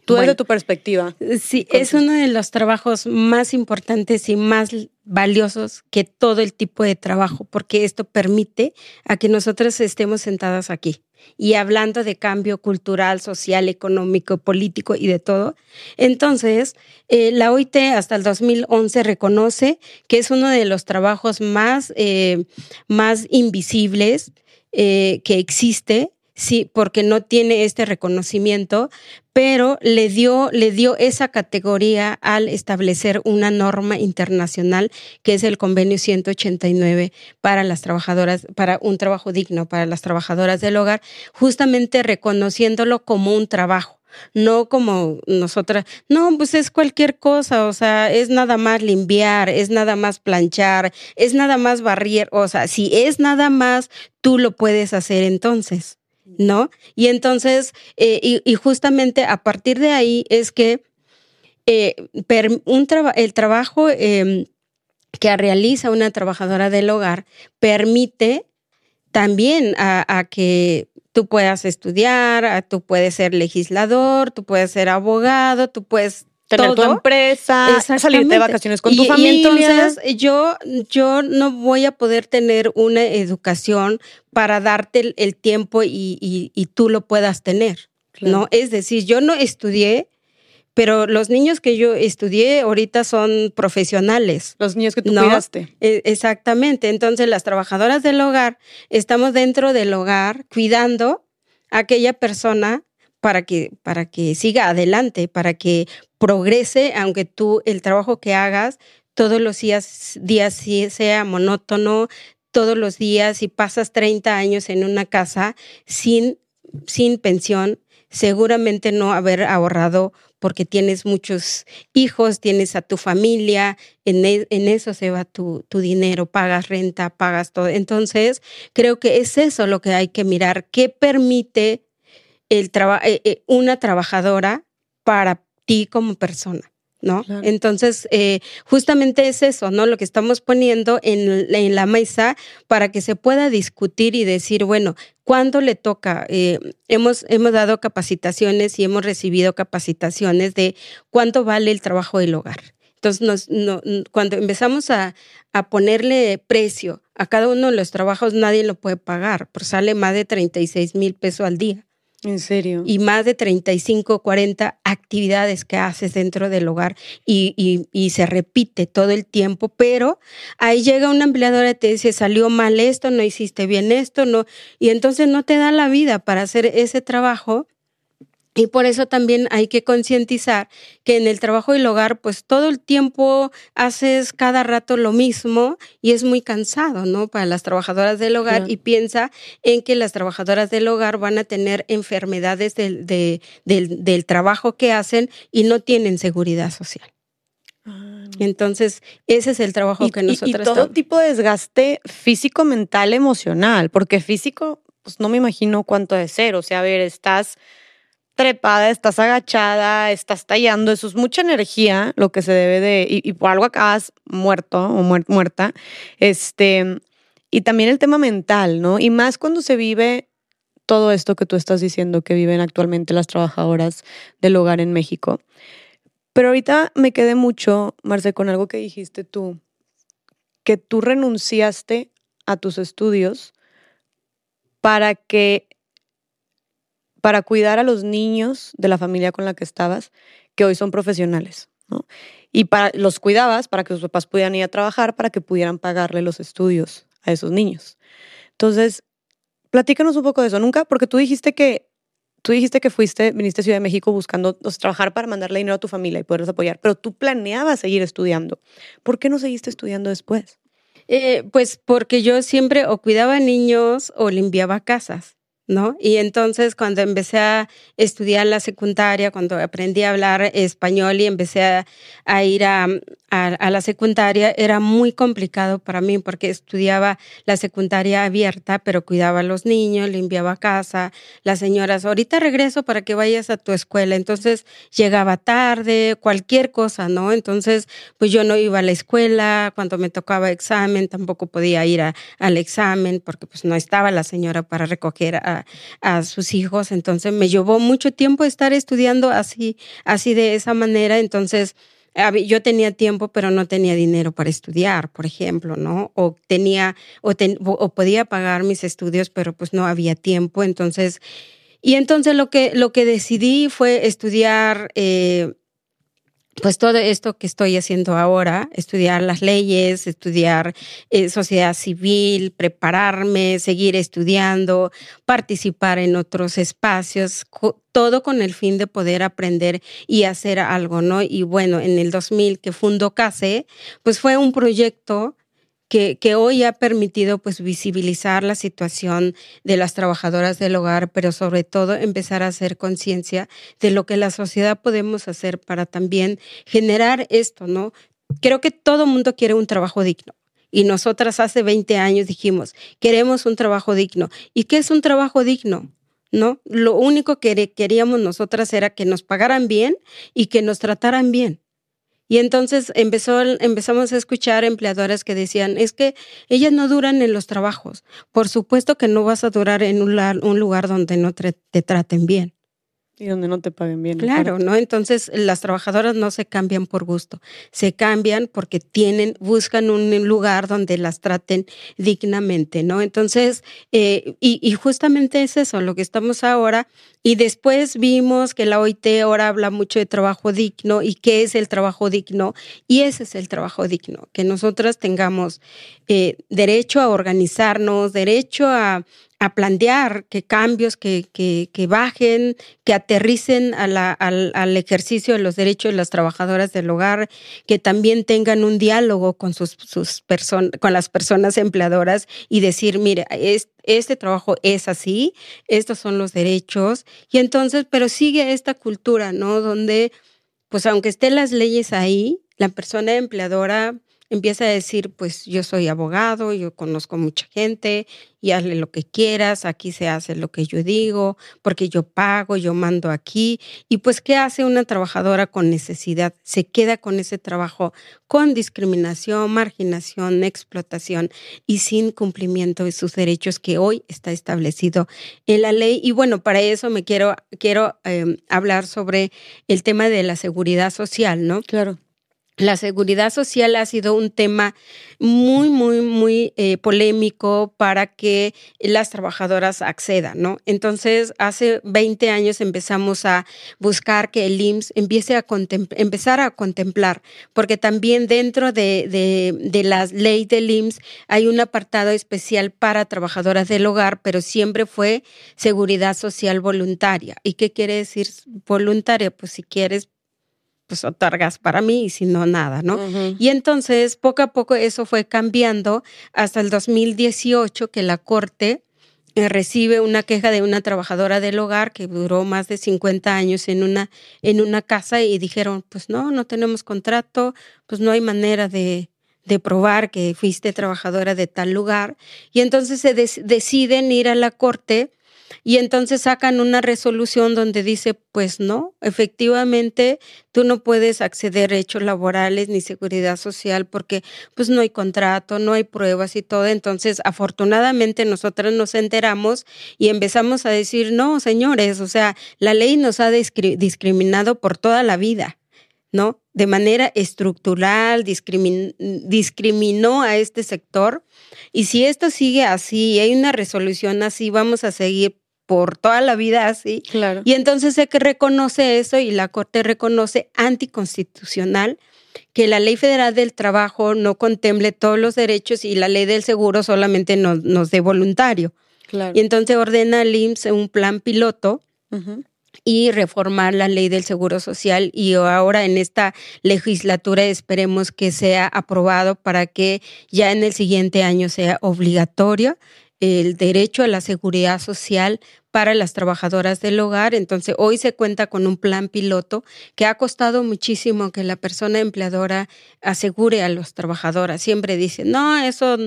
Tú desde tu perspectiva. Sí, es uno de los trabajos más importantes y más valiosos que todo el tipo de trabajo, porque esto permite a que nosotros estemos sentadas aquí y hablando de cambio cultural, social, económico, político y de todo. Entonces, eh, la OIT hasta el 2011 reconoce que es uno de los trabajos más, eh, más invisibles eh, que existe sí, porque no tiene este reconocimiento, pero le dio, le dio esa categoría al establecer una norma internacional que es el convenio 189 para las trabajadoras, para un trabajo digno para las trabajadoras del hogar, justamente reconociéndolo como un trabajo no como nosotras, no, pues es cualquier cosa, o sea, es nada más limpiar, es nada más planchar, es nada más barrer, o sea, si es nada más, tú lo puedes hacer entonces. ¿No? Y entonces, eh, y, justamente a partir de ahí es que eh, un el trabajo em, que realiza una trabajadora del hogar permite también a, que tú puedas estudiar, tú puedes ser legislador, tú puedes ser abogado, tú puedes tener tu empresa, salir de vacaciones con tu familia. Y entonces yo, yo no voy a poder tener una educación para darte el, tiempo y, tú lo puedas tener, ¿no? Es decir, yo no estudié, pero los niños que yo estudié ahorita son profesionales. Los niños que tú cuidaste. E, exactamente. Entonces, las trabajadoras del hogar, estamos dentro del hogar cuidando a aquella persona para que, para que siga adelante, para que progrese, aunque tú el trabajo que hagas todos los días, días sea monótono, todos los días, y pasas 30 años en una casa sin, sin pensión, seguramente no haber ahorrado porque tienes muchos hijos, tienes a tu familia, en, e, en eso se va tu, tu, dinero, pagas renta, pagas todo. Entonces, creo que es eso lo que hay que mirar, qué permite el eh, eh, una trabajadora para ti como persona. ¿no? Entonces, eh, justamente es eso, ¿no? Lo que estamos poniendo en, en, la mesa para que se pueda discutir y decir, bueno, ¿cuándo le toca? Eh, hemos, hemos dado capacitaciones y hemos recibido capacitaciones de cuánto vale el trabajo del hogar. Entonces, cuando empezamos a, a, ponerle precio a cada uno de los trabajos, nadie lo puede pagar, porque sale más de 36 mil pesos al día. ¿En serio? Y más de 35, 40 actividades que haces dentro del hogar y, y, y, se repite todo el tiempo, pero ahí llega una empleadora y te dice, salió mal esto, no hiciste bien esto, no, y entonces no te da la vida para hacer ese trabajo y por eso también hay que concientizar que en el trabajo y el hogar, pues todo el tiempo haces cada rato lo mismo y es muy cansado, ¿no? Para las trabajadoras del hogar y piensa en que las trabajadoras del hogar van a tener enfermedades del, del, trabajo que hacen y no tienen seguridad social. Ah, Entonces, ese es el trabajo que nosotros... Y, todo tipo de desgaste físico, mental, emocional, porque físico, pues no me imagino cuánto de ser. O sea, a ver, estás trepada, estás agachada, estás tallando, eso es mucha energía, lo que se debe de, y, por algo acabas muerto o muerta, este, y también el tema mental, ¿no? Y más cuando se vive todo esto que tú estás diciendo que viven actualmente las trabajadoras del hogar en México. Pero ahorita me quedé mucho, Marce, con algo que dijiste tú, que tú renunciaste a tus estudios para que para cuidar a los niños de la familia con la que estabas, que hoy son profesionales. Y para, los cuidabas para que sus papás pudieran ir a trabajar, para que pudieran pagarle los estudios a esos niños. Entonces, platícanos un poco de eso. Nunca, porque tú dijiste que tú dijiste que fuiste, viniste a Ciudad de México buscando trabajar para mandarle dinero a tu familia y poderlos apoyar, pero tú planeabas seguir estudiando. ¿Por qué no seguiste estudiando después? Eh, pues porque yo siempre o cuidaba niños o limpiaba casas. ¿No? Y entonces cuando empecé a estudiar la secundaria, cuando aprendí a hablar español y empecé a, ir a, la secundaria, era muy complicado para mí porque estudiaba la secundaria abierta, pero cuidaba a los niños, limpiaba casa, las señoras, ahorita regreso para que vayas a tu escuela. Entonces llegaba tarde, cualquier cosa, ¿no? Entonces, pues yo no iba a la escuela, cuando me tocaba examen, tampoco podía ir al examen porque pues no estaba la señora para recoger a a, sus hijos. Entonces me llevó mucho tiempo estar estudiando así, así de esa manera. Entonces yo tenía tiempo, pero no tenía dinero para estudiar, por ejemplo, ¿no? O tenía, o, o podía pagar mis estudios, pero pues no había tiempo. Entonces, y entonces lo que, lo que decidí fue estudiar eh, pues todo esto que estoy haciendo ahora, estudiar las leyes, estudiar eh, sociedad civil, prepararme, seguir estudiando, participar en otros espacios, todo con el fin de poder aprender y hacer algo, ¿no? Y bueno, en el 2000 que fundó CASE, pues fue un proyecto que, hoy ha permitido pues visibilizar la situación de las trabajadoras del hogar, pero sobre todo empezar a hacer conciencia de lo que la sociedad podemos hacer para también generar esto, ¿no? Creo que todo mundo quiere un trabajo digno. Y nosotras hace 20 años dijimos, queremos un trabajo digno. ¿Y qué es un trabajo digno? ¿No? Lo único que queríamos nosotras era que nos pagaran bien y que nos trataran bien. Y entonces empezó, empezamos a escuchar empleadoras que decían, es que ellas no duran en los trabajos. Por supuesto que no vas a durar en un, un lugar donde no te traten bien. Y donde no te paguen bien. Claro, ¿no? Entonces las trabajadoras no se cambian por gusto, se cambian porque tienen, buscan un lugar donde las traten dignamente, ¿no? Entonces, eh, y, y, justamente es eso, lo que estamos ahora. Y después vimos que la OIT ahora habla mucho de trabajo digno y qué es el trabajo digno. Y ese es el trabajo digno, que nosotras tengamos eh, derecho a organizarnos, derecho a plantear que cambios que, que, que bajen, que aterricen a la, al, al, ejercicio de los derechos de las trabajadoras del hogar, que también tengan un diálogo con, sus, sus con las personas empleadoras y decir, mire, es, este trabajo es así, estos son los derechos. Y entonces, pero sigue esta cultura, ¿no? Donde, pues aunque estén las leyes ahí, la persona empleadora empieza a decir, pues yo soy abogado, yo conozco mucha gente y hazle lo que quieras, aquí se hace lo que yo digo, porque yo pago, yo mando aquí. Y pues, ¿qué hace una trabajadora con necesidad? Se queda con ese trabajo con discriminación, marginación, explotación y sin cumplimiento de sus derechos que hoy está establecido en la ley. Y bueno, para eso me quiero, quiero em, hablar sobre el tema de la seguridad social, ¿no? Claro la seguridad social ha sido un tema muy, muy, muy eh, polémico para que las trabajadoras accedan, ¿no? Entonces, hace 20 años empezamos a buscar que el IMSS empiece a empezar a contemplar, porque también dentro de, de, de la ley del IMSS hay un apartado especial para trabajadoras del hogar, pero siempre fue seguridad social voluntaria. ¿Y qué quiere decir voluntaria? Pues si quieres pues otorgas para mí y si no, nada, ¿no? Y entonces, poco a poco eso fue cambiando hasta el 2018 que la Corte eh, recibe una queja de una trabajadora del hogar que duró más de 50 años en una, en una casa y dijeron, pues no, no tenemos contrato, pues no hay manera de, de probar que fuiste trabajadora de tal lugar. Y entonces se deciden ir a la corte y entonces sacan una resolución donde dice, pues no, efectivamente tú no puedes acceder a hechos laborales ni seguridad social porque pues no hay contrato, no hay pruebas y todo. Entonces, afortunadamente nosotros nos enteramos y empezamos a decir, no, señores, o sea, la ley nos ha discriminado por toda la vida. ¿no? De manera estructural, discriminó a este sector. Y si esto sigue así, hay una resolución así, vamos a seguir por toda la vida así. Claro. Y entonces que reconoce eso y la Corte reconoce anticonstitucional que la Ley Federal del Trabajo no contemple todos los derechos y la Ley del Seguro solamente nos, nos dé voluntario. Claro. Y entonces ordena al IMSS un plan piloto y reformar la Ley del Seguro Social y ahora en esta legislatura esperemos que sea aprobado para que ya en el siguiente año sea obligatorio el derecho a la seguridad social para las trabajadoras del hogar. Entonces, hoy se cuenta con un plan piloto que ha costado muchísimo que la persona empleadora asegure a los trabajadoras. Siempre dice, no, eso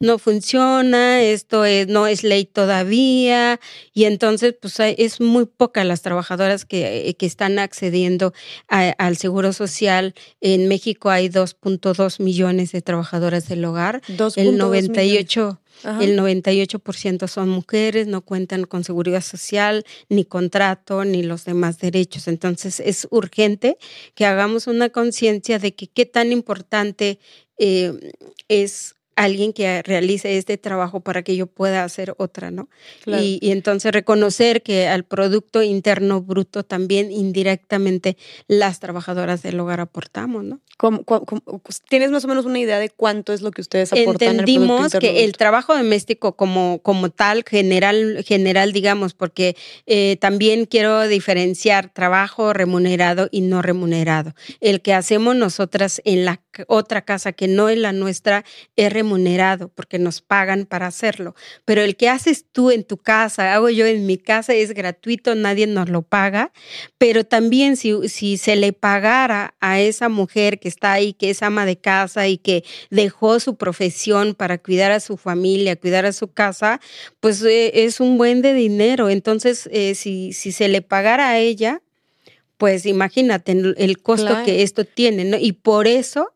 no funciona, esto es, no es ley todavía. Y entonces, pues es muy poca las trabajadoras que, que están accediendo al seguro social. En México hay 2.2 millones de trabajadoras del hogar. El 98 el 98% son mujeres, no cuentan con seguridad social, ni contrato, ni los demás derechos. Entonces es urgente que hagamos una conciencia de que qué tan importante eh, es alguien que realice este trabajo para que yo pueda hacer otra, ¿no? Y, entonces reconocer que al Producto Interno Bruto también indirectamente las trabajadoras del hogar aportamos, ¿no? tienes más o menos una idea de cuánto es lo que ustedes aportan? Entendimos que el trabajo doméstico como, como tal, general, general, digamos, porque eh, también quiero diferenciar trabajo remunerado y no remunerado. El que hacemos nosotras en la otra casa que no es la nuestra es remunerado porque nos pagan para hacerlo. Pero el que haces tú en tu casa, hago yo en mi casa, es gratuito, nadie nos lo paga. Pero también si, si se le pagara a esa mujer que está ahí, que es ama de casa y que dejó su profesión para cuidar a su familia, cuidar a su casa, pues eh, es un buen de dinero. Entonces, eh, si, si se le pagara a ella, pues imagínate el costo que esto tiene, ¿no? Y por eso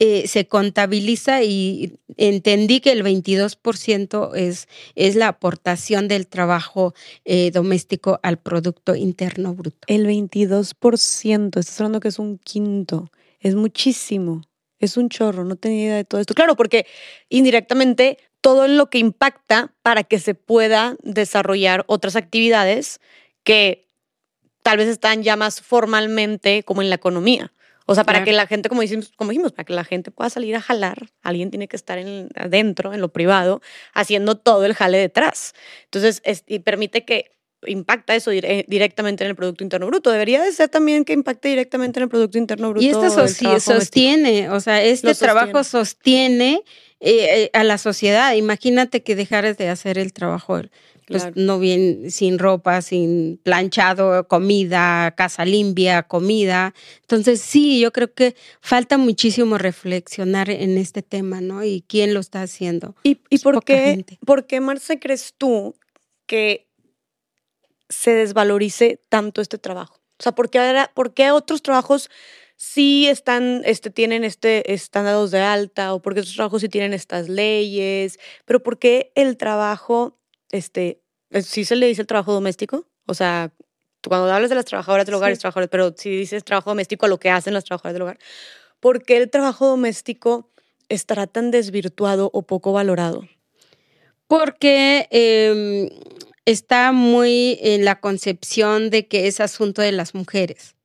eh, se contabiliza y entendí que el 22% es, es la aportación del trabajo eh, doméstico al Producto Interno Bruto. El 22%, estás hablando que es un quinto, es muchísimo, es un chorro, no tenía idea de todo esto. Claro, porque indirectamente todo lo que impacta para que se pueda desarrollar otras actividades que tal vez están ya más formalmente como en la economía. O sea, para que la gente, como dijimos, como dijimos, para que la gente pueda salir a jalar, alguien tiene que estar en, adentro, en lo privado, haciendo todo el jale detrás. Entonces, y permite que impacta eso directamente en el Producto Interno Bruto. Debería de ser también que impacte directamente en el Producto Interno Bruto. Y esto sostiene, o sea, este trabajo sostiene, eh, eh, a la sociedad. Imagínate que dejaras de hacer el trabajo pues no bien sin ropa, sin planchado, comida, casa limpia, comida. Entonces sí, yo creo que falta muchísimo reflexionar en este tema, ¿no? Y quién lo está haciendo. ¿Y, y por, qué, por qué, Marce, crees tú que se desvalorice tanto este trabajo? O sea, ¿por qué, ahora, por qué otros trabajos sí están, este, tienen este, están dados de alta o por qué otros trabajos sí tienen estas leyes? Pero ¿por qué el trabajo este, ¿sí se le dice el trabajo doméstico? O sea, cuando hablas de las trabajadoras del hogar, es trabajadores, pero si dices trabajo doméstico a lo que hacen las trabajadoras del hogar, ¿por qué el trabajo doméstico estará tan desvirtuado o poco valorado? Porque em, está muy en la concepción de que es asunto de las mujeres.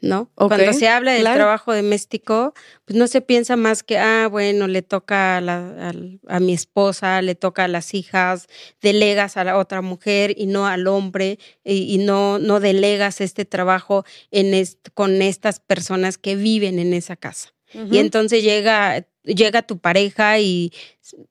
¿No? Cuando se habla del trabajo doméstico, pues no se piensa más que, ah, bueno, le toca a, mi esposa, le toca a las hijas, delegas a la otra mujer y no al hombre, y, no, no delegas este trabajo en con estas personas que viven en esa casa. Y entonces llega llega tu pareja y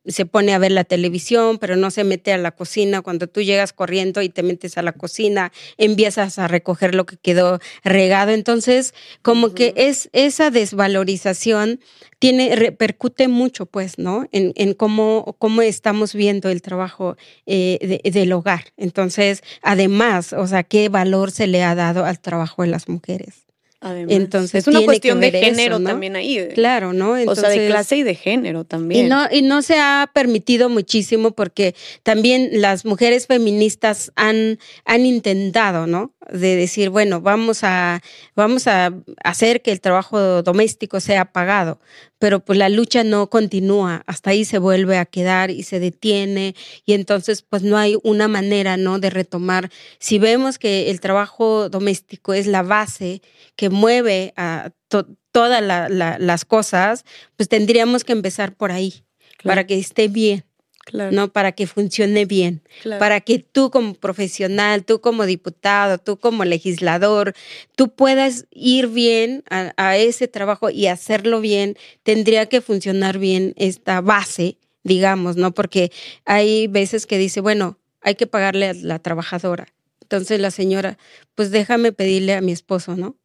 se pone a ver la televisión, pero no se mete a la cocina. Cuando tú llegas corriendo y te metes a la cocina, empiezas a recoger lo que quedó regado. Entonces, como que es esa desvalorización tiene, repercute mucho, pues, ¿no? En, en cómo, cómo estamos viendo el trabajo eh, del hogar. Entonces, además, o sea, qué valor se le ha dado al trabajo de las mujeres. Entonces, es una cuestión de género también ahí. Claro, ¿no? o sea, de clase y de género también. Y no, y no se ha permitido muchísimo porque también las mujeres feministas han, han intentado, ¿no? De decir, bueno, vamos a, vamos a hacer que el trabajo doméstico sea pagado pero pues la lucha no continúa, hasta ahí se vuelve a quedar y se detiene y entonces pues no hay una manera, ¿no? De retomar. Si vemos que el trabajo doméstico es la base que mueve a todas las cosas, pues tendríamos que empezar por ahí para que esté bien. ¿No? Para que funcione bien, para que tú como profesional, tú como diputado, tú como legislador, tú puedas ir bien a, ese trabajo y hacerlo bien, tendría que funcionar bien esta base, digamos, ¿no? Porque hay veces que dice, bueno, hay que pagarle a la trabajadora. Entonces la señora, pues déjame pedirle a mi esposo, ¿no?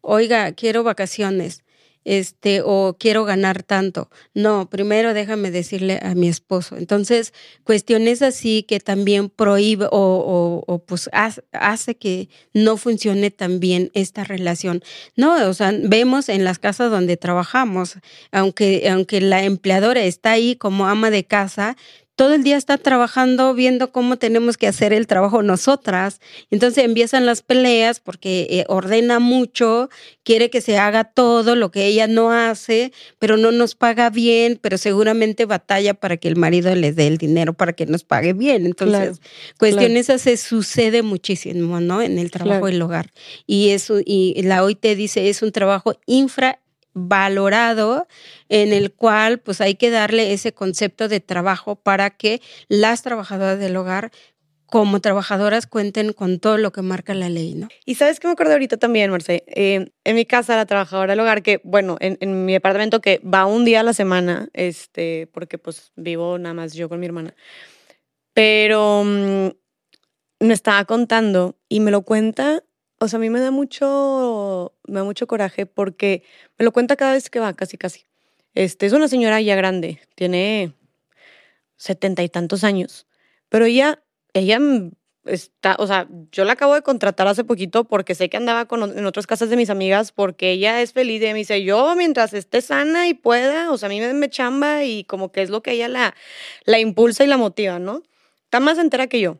Oiga, quiero vacaciones este, o quiero ganar tanto. No, primero déjame decirle a mi esposo. Entonces, cuestiones así que también prohíbe o, o, pues hace, que no funcione tan bien esta relación. No, o sea, vemos en las casas donde trabajamos, aunque, aunque la empleadora está ahí como ama de casa, todo el día está trabajando viendo cómo tenemos que hacer el trabajo nosotras. Entonces empiezan las peleas porque eh, ordena mucho, quiere que se haga todo lo que ella no hace, pero no nos paga bien, pero seguramente batalla para que el marido les dé el dinero para que nos pague bien. Entonces, cuestiones claro. se sucede muchísimo, ¿no? En el trabajo del hogar. Y eso, y la OIT dice, es un trabajo infra valorado en el cual pues hay que darle ese concepto de trabajo para que las trabajadoras del hogar como trabajadoras cuenten con todo lo que marca la ley, ¿no? Y sabes que me acuerdo ahorita también, Marce, eh, en mi casa la trabajadora del hogar, que bueno, en, mi departamento que va un día a la semana, este, porque pues vivo nada más yo con mi hermana, pero mm, me estaba contando y me lo cuenta o sea, a mí me da mucho, me da mucho coraje porque me lo cuenta cada vez que va, casi, casi. Este, es una señora ya grande, tiene setenta y tantos años, pero ella, ella está, o sea, yo la acabo de contratar hace poquito porque sé que andaba con, en otras casas de mis amigas porque ella es feliz y me dice, yo mientras esté sana y pueda, o sea, a mí me, chamba y como que es lo que ella la, la impulsa y la motiva, ¿no? Está más entera que yo.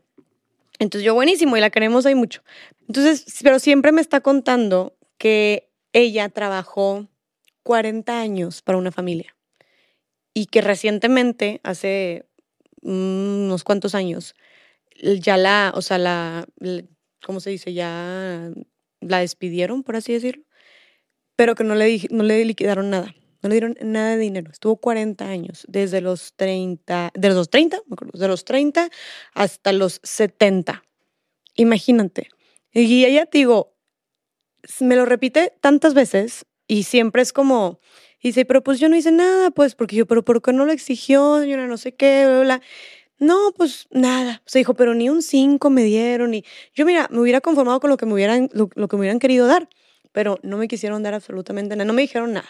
Entonces yo, buenísimo, y la queremos ahí mucho. Entonces, pero siempre me está contando que ella trabajó 40 años para una familia y que recientemente, hace unos cuantos años, ya la, o sea, la, ¿cómo se dice? Ya la despidieron, por así decirlo, pero que no le, no le liquidaron nada. No le dieron nada de dinero. Estuvo 40 años, desde los 30, de los 30, me acuerdo, de los 30 hasta los 70. Imagínate. Y ella, te digo, me lo repite tantas veces y siempre es como, dice, pero pues yo no hice nada, pues, porque yo, pero ¿por qué no lo exigió, Yo No sé qué, bla, bla. No, pues nada. Se dijo, pero ni un 5 me dieron. Y yo, mira, me hubiera conformado con lo que me hubieran, lo que me hubieran querido dar pero no me quisieron dar absolutamente nada, no me dijeron nada.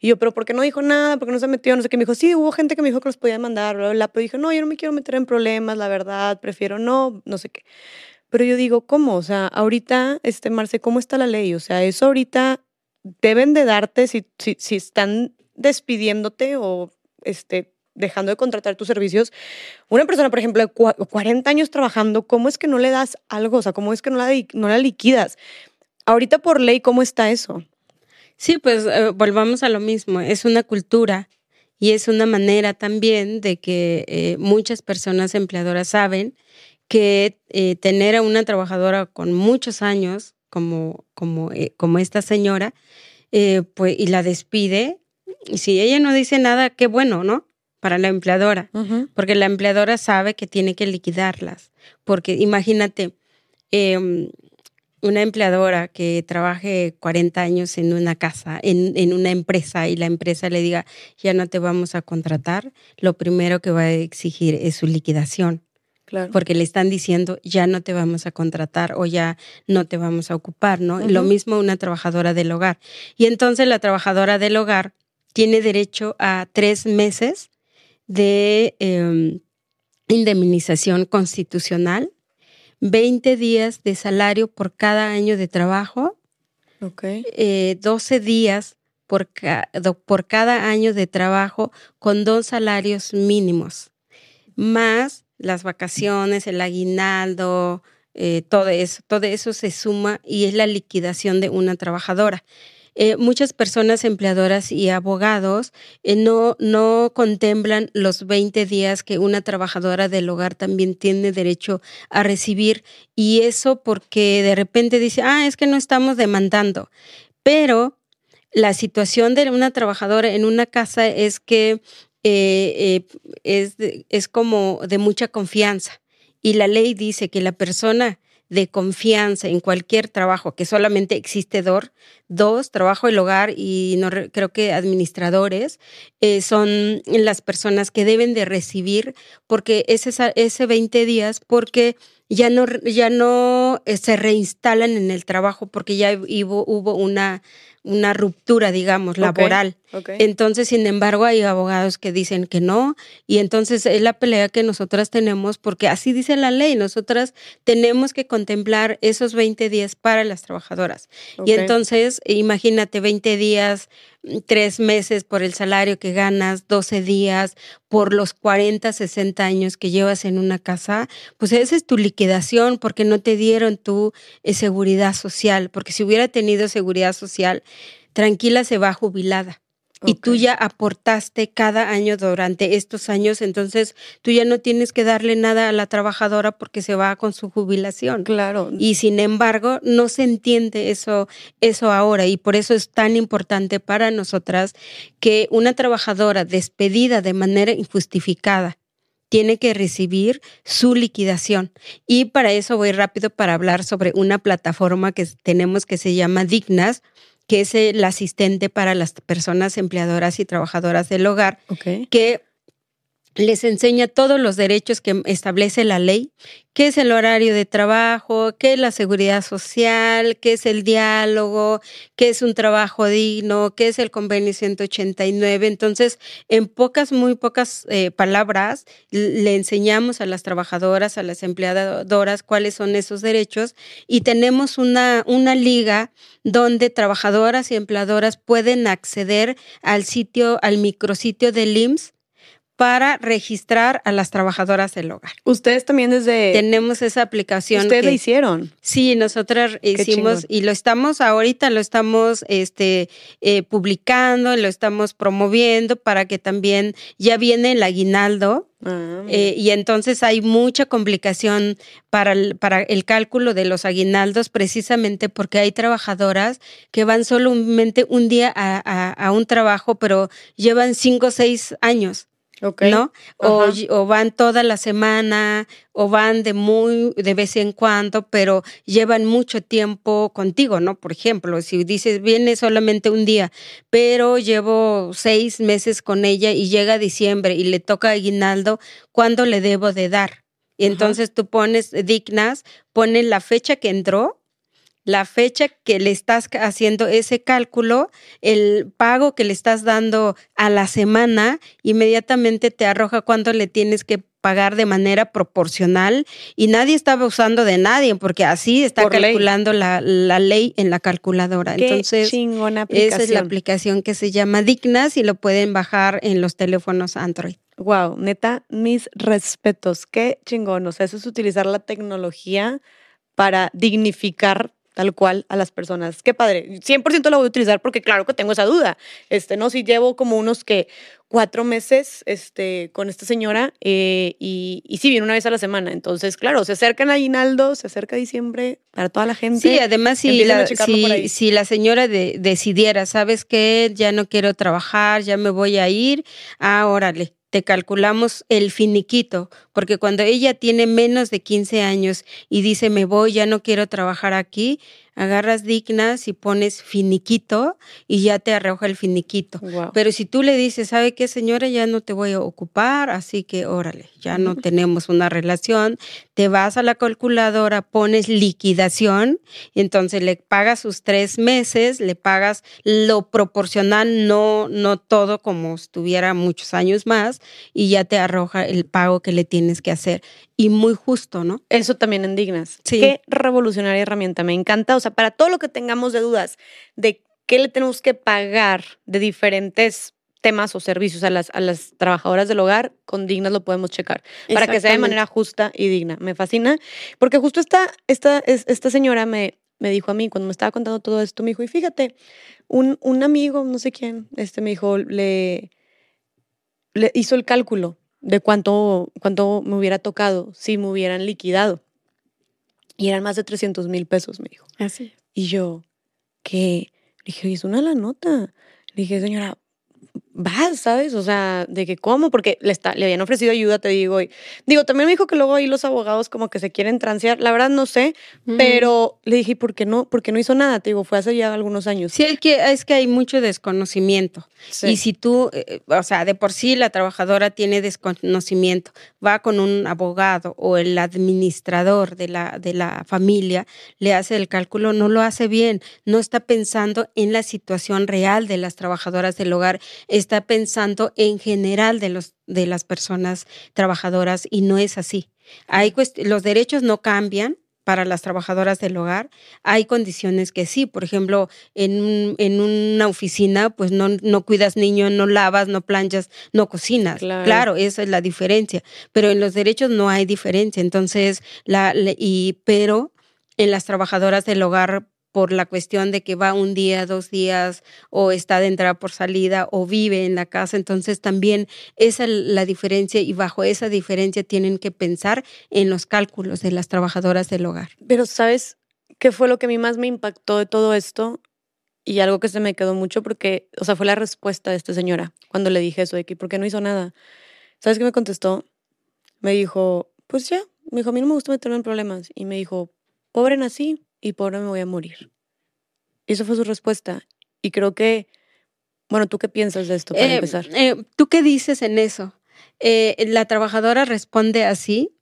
Y yo, pero ¿por qué no dijo nada? ¿Por qué no se metió? No sé qué. Me dijo, sí, hubo gente que me dijo que los podía mandar, bla, bla, pero dije, no, yo no me quiero meter en problemas, la verdad, prefiero no, no sé qué. Pero yo digo, ¿cómo? O sea, ahorita, este, Marce, ¿cómo está la ley? O sea, eso ahorita deben de darte si, si, si están despidiéndote o este, dejando de contratar tus servicios. Una persona, por ejemplo, de 40 años trabajando, ¿cómo es que no le das algo? O sea, ¿cómo es que no la, no la liquidas? Ahorita por ley, ¿cómo está eso? Sí, pues eh, volvamos a lo mismo, es una cultura y es una manera también de que eh, muchas personas empleadoras saben que eh, tener a una trabajadora con muchos años, como, como, como esta señora, pues, y la despide, y si ella no dice nada, qué bueno, ¿no? Para la empleadora, porque la empleadora sabe que tiene que liquidarlas, porque imagínate, em, una empleadora que trabaje 40 años en una casa, en, una empresa, y la empresa le diga, ya no te vamos a contratar, lo primero que va a exigir es su liquidación. Claro. Porque le están diciendo, ya no te vamos a contratar o ya no te vamos a ocupar, ¿no? Lo mismo una trabajadora del hogar. Y entonces la trabajadora del hogar tiene derecho a tres meses de em, indemnización constitucional 20 días de salario por cada año de trabajo, okay. 12 eh, días por, por cada año de trabajo con dos salarios mínimos, más las vacaciones, el aguinaldo, eh, todo eso, todo eso se suma y es la liquidación de una trabajadora. Eh, muchas personas empleadoras y abogados eh, no, no contemplan los 20 días que una trabajadora del hogar también tiene derecho a recibir. Y eso porque de repente dice, ah, es que no estamos demandando, pero la situación de una trabajadora en una casa es que eh, es, es como de mucha confianza. Y la ley dice que la persona de confianza en cualquier trabajo, que solamente existe dos, dos trabajo el hogar y no creo que administradores eh, son las personas que deben de recibir porque ese, ese 20 días, porque ya no, ya no eh, se reinstalan en el trabajo porque ya hubo una una ruptura, digamos, laboral. Entonces, sin embargo, hay abogados que dicen que no, y entonces es la pelea que nosotras tenemos, porque así dice la ley, nosotras tenemos que contemplar esos 20 días para las trabajadoras. Y entonces, imagínate 20 días, tres meses por el salario que ganas, 12 días por los 40, 60 años que llevas en una casa, pues esa es tu liquidación porque no te dieron tu eh, seguridad social, porque si hubiera tenido seguridad social, tranquila se va jubilada. Y tú ya aportaste cada año durante estos años, entonces tú ya no tienes que darle nada a la trabajadora porque se va con su jubilación. Claro. Y sin embargo, no se entiende eso, eso ahora y por eso es tan importante para nosotras que una trabajadora despedida de manera injustificada tiene que recibir su liquidación. Y para eso voy rápido para hablar sobre una plataforma que tenemos que se llama Dignas, que es el asistente para las personas empleadoras y trabajadoras del hogar, que les enseña todos los derechos que establece la ley, qué es el horario de trabajo, qué es la seguridad social, qué es el diálogo, qué es un trabajo digno, qué es el convenio 189. Entonces, en pocas, muy pocas eh, palabras, le enseñamos a las trabajadoras, a las empleadoras cuáles son esos derechos y tenemos una, una liga donde trabajadoras y empleadoras pueden acceder al sitio, al micrositio del IMSS para registrar a las trabajadoras del hogar. Ustedes también desde... Tenemos esa aplicación. Ustedes la hicieron. Sí, nosotras hicimos y lo estamos ahorita, lo estamos este, eh, publicando, lo estamos promoviendo para que también ya viene el aguinaldo. Ah, eh, y entonces hay mucha complicación para el, para el cálculo de los aguinaldos precisamente porque hay trabajadoras que van solamente un día a, a un trabajo, pero llevan cinco o seis años. ¿No? O, van toda la semana o van de muy de vez en cuando, pero llevan mucho tiempo contigo, ¿no? Por ejemplo, si dices viene solamente un día, pero llevo seis meses con ella y llega diciembre y le toca aguinaldo, ¿cuándo le debo de dar? Y entonces tú pones dignas, pones la fecha que entró la fecha que le estás haciendo ese cálculo, el pago que le estás dando a la semana, inmediatamente te arroja cuánto le tienes que pagar de manera proporcional y nadie estaba usando de nadie porque así está calculando la, ley en la calculadora. Entonces, esa es la aplicación que se llama Dignas y lo pueden bajar en los teléfonos Android. Wow, neta, mis respetos. Qué chingón. O sea, eso es utilizar la tecnología para dignificar tal cual a las personas. Qué padre. 100% lo voy a utilizar porque claro que tengo esa duda. Este, no, si llevo como unos que cuatro meses este, con esta señora eh, y, y sí, viene una vez a la semana. Entonces, claro, se acercan a aguinaldo, se acerca diciembre para toda la gente. Sí, además si la, si, la señora decidiera, ¿sabes qué? Ya no quiero trabajar, ya me voy a ir, ah, órale, te calculamos el finiquito, porque cuando ella tiene menos de 15 años y dice me voy, ya no quiero trabajar aquí, agarras dignas y pones finiquito y ya te arroja el finiquito. Pero si tú le dices, ¿sabe qué señora? Ya no te voy a ocupar, así que órale, ya no tenemos una relación, te vas a la calculadora, pones liquidación, y entonces le pagas sus tres meses, le pagas lo proporcional, no, no todo como estuviera muchos años más, y ya te arroja el pago que le tienes que hacer. Y muy justo, ¿no? Eso también en Dignas. Sí. Qué revolucionaria herramienta, me encanta. O sea, para todo lo que tengamos de dudas de qué le tenemos que pagar de diferentes temas o servicios a las, a las trabajadoras del hogar, con Dignas lo podemos checar, para que sea de manera justa y digna. Me fascina, porque justo esta, esta, esta señora me, me dijo a mí, cuando me estaba contando todo esto, me dijo, y fíjate, un, un amigo, no sé quién, este me dijo, le, le hizo el cálculo de cuánto, cuánto me hubiera tocado si me hubieran liquidado. Y eran más de 300 mil pesos, me dijo. Así. Y yo, ¿qué? Le dije, es una la nota. Le dije, señora, vas, ¿sabes? O sea, de que cómo, porque le, está, le habían ofrecido ayuda, te digo. Y, digo, también me dijo que luego ahí los abogados como que se quieren transear. La verdad no sé, pero le dije, ¿por qué no? Porque no hizo nada, te digo, fue hace ya algunos años. Sí, es que, es que hay mucho desconocimiento. Y si tú, eh, o sea, de por sí la trabajadora tiene desconocimiento, va con un abogado o el administrador de la, de la familia, le hace el cálculo, no lo hace bien, no está pensando en la situación real de las trabajadoras del hogar está pensando en general de, los, de las personas trabajadoras y no es así. Hay los derechos no cambian para las trabajadoras del hogar. Hay condiciones que sí, por ejemplo, en, en una oficina, pues no, no cuidas niños, no lavas, no planchas, no cocinas. Claro. esa es la diferencia. Pero en los derechos no hay diferencia. Entonces, la, y, pero en las trabajadoras del hogar por la cuestión de que va un día, dos días, o está de entrada por salida, o vive en la casa. Entonces también esa es la diferencia y bajo esa diferencia tienen que pensar en los cálculos de las trabajadoras del hogar. Pero ¿sabes qué fue lo que a mí más me impactó de todo esto? Y algo que se me quedó mucho porque, o sea, fue la respuesta de esta señora cuando le dije eso de que, ¿por qué no hizo nada? ¿Sabes qué me contestó? Me dijo, pues ya, me dijo, a mí no me gusta meterme en problemas. Y me dijo, pobre nací, y pobre me voy a morir. Y esa fue su respuesta. Y creo que, bueno, ¿tú qué piensas de esto para eh, empezar? Eh, ¿Tú qué dices en eso? Eh, la trabajadora responde así,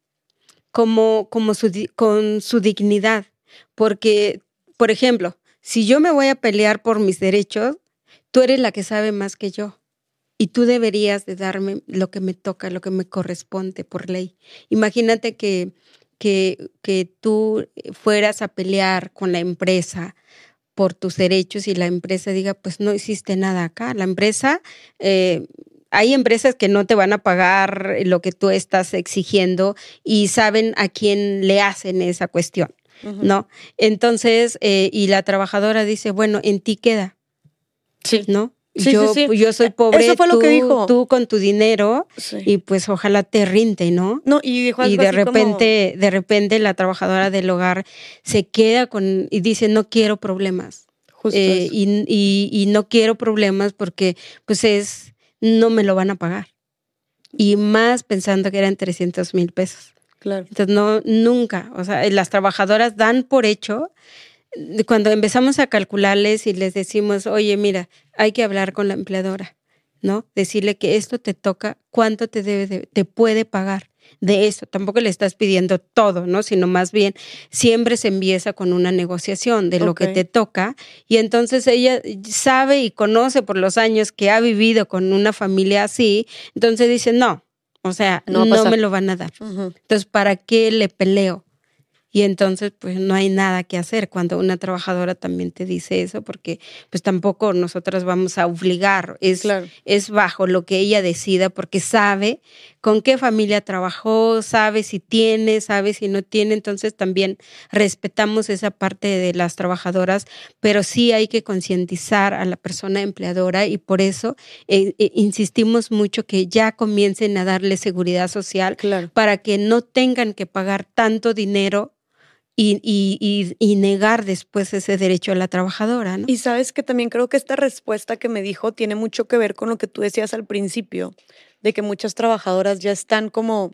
como, como con su dignidad. Porque, por ejemplo, si yo me voy a pelear por mis derechos, tú eres la que sabe más que yo. Y tú deberías de darme lo que me toca, lo que me corresponde por ley. Imagínate que que, que tú fueras a pelear con la empresa por tus derechos y la empresa diga, pues no hiciste nada acá. La empresa, eh, hay empresas que no te van a pagar lo que tú estás exigiendo y saben a quién le hacen esa cuestión, ¿no? Entonces, eh, y la trabajadora dice, bueno, en ti queda. Sí. ¿No? Yo, yo soy pobre, Eso fue lo que dijo. tú con tu dinero y pues ojalá te rinde, ¿no? No, y dijo Y de repente, de repente la trabajadora del hogar se queda con y dice, no quiero problemas. Eh, y, y, y, no quiero problemas porque pues es, no me lo van a pagar. Y más pensando que eran 300 mil pesos. Claro. Entonces, no, nunca, o sea, las trabajadoras dan por hecho cuando empezamos a calcularles y les decimos, oye, mira, hay que hablar con la empleadora, ¿no? Decirle que esto te toca, cuánto te debe, te puede pagar de eso. Tampoco le estás pidiendo todo, ¿no? Sino más bien siempre se empieza con una negociación de lo que te toca y entonces ella sabe y conoce por los años que ha vivido con una familia así, entonces dice, no, o sea, no, me lo van a dar. Entonces, ¿para qué le peleo? Y entonces, pues no hay nada que hacer. Cuando una trabajadora también te dice eso, porque pues tampoco nosotras vamos a obligar, es, es bajo lo que ella decida, porque sabe con qué familia trabajó, sabe si tiene, sabe si no tiene, entonces también respetamos esa parte de las trabajadoras, pero sí hay que concientizar a la persona empleadora y por eso eh, eh, insistimos mucho que ya comiencen a darle seguridad social para que no tengan que pagar tanto dinero y, negar después ese derecho a la trabajadora. Y sabes que también creo que esta respuesta que me dijo tiene mucho que ver con lo que tú decías al principio, de que muchas trabajadoras ya están como,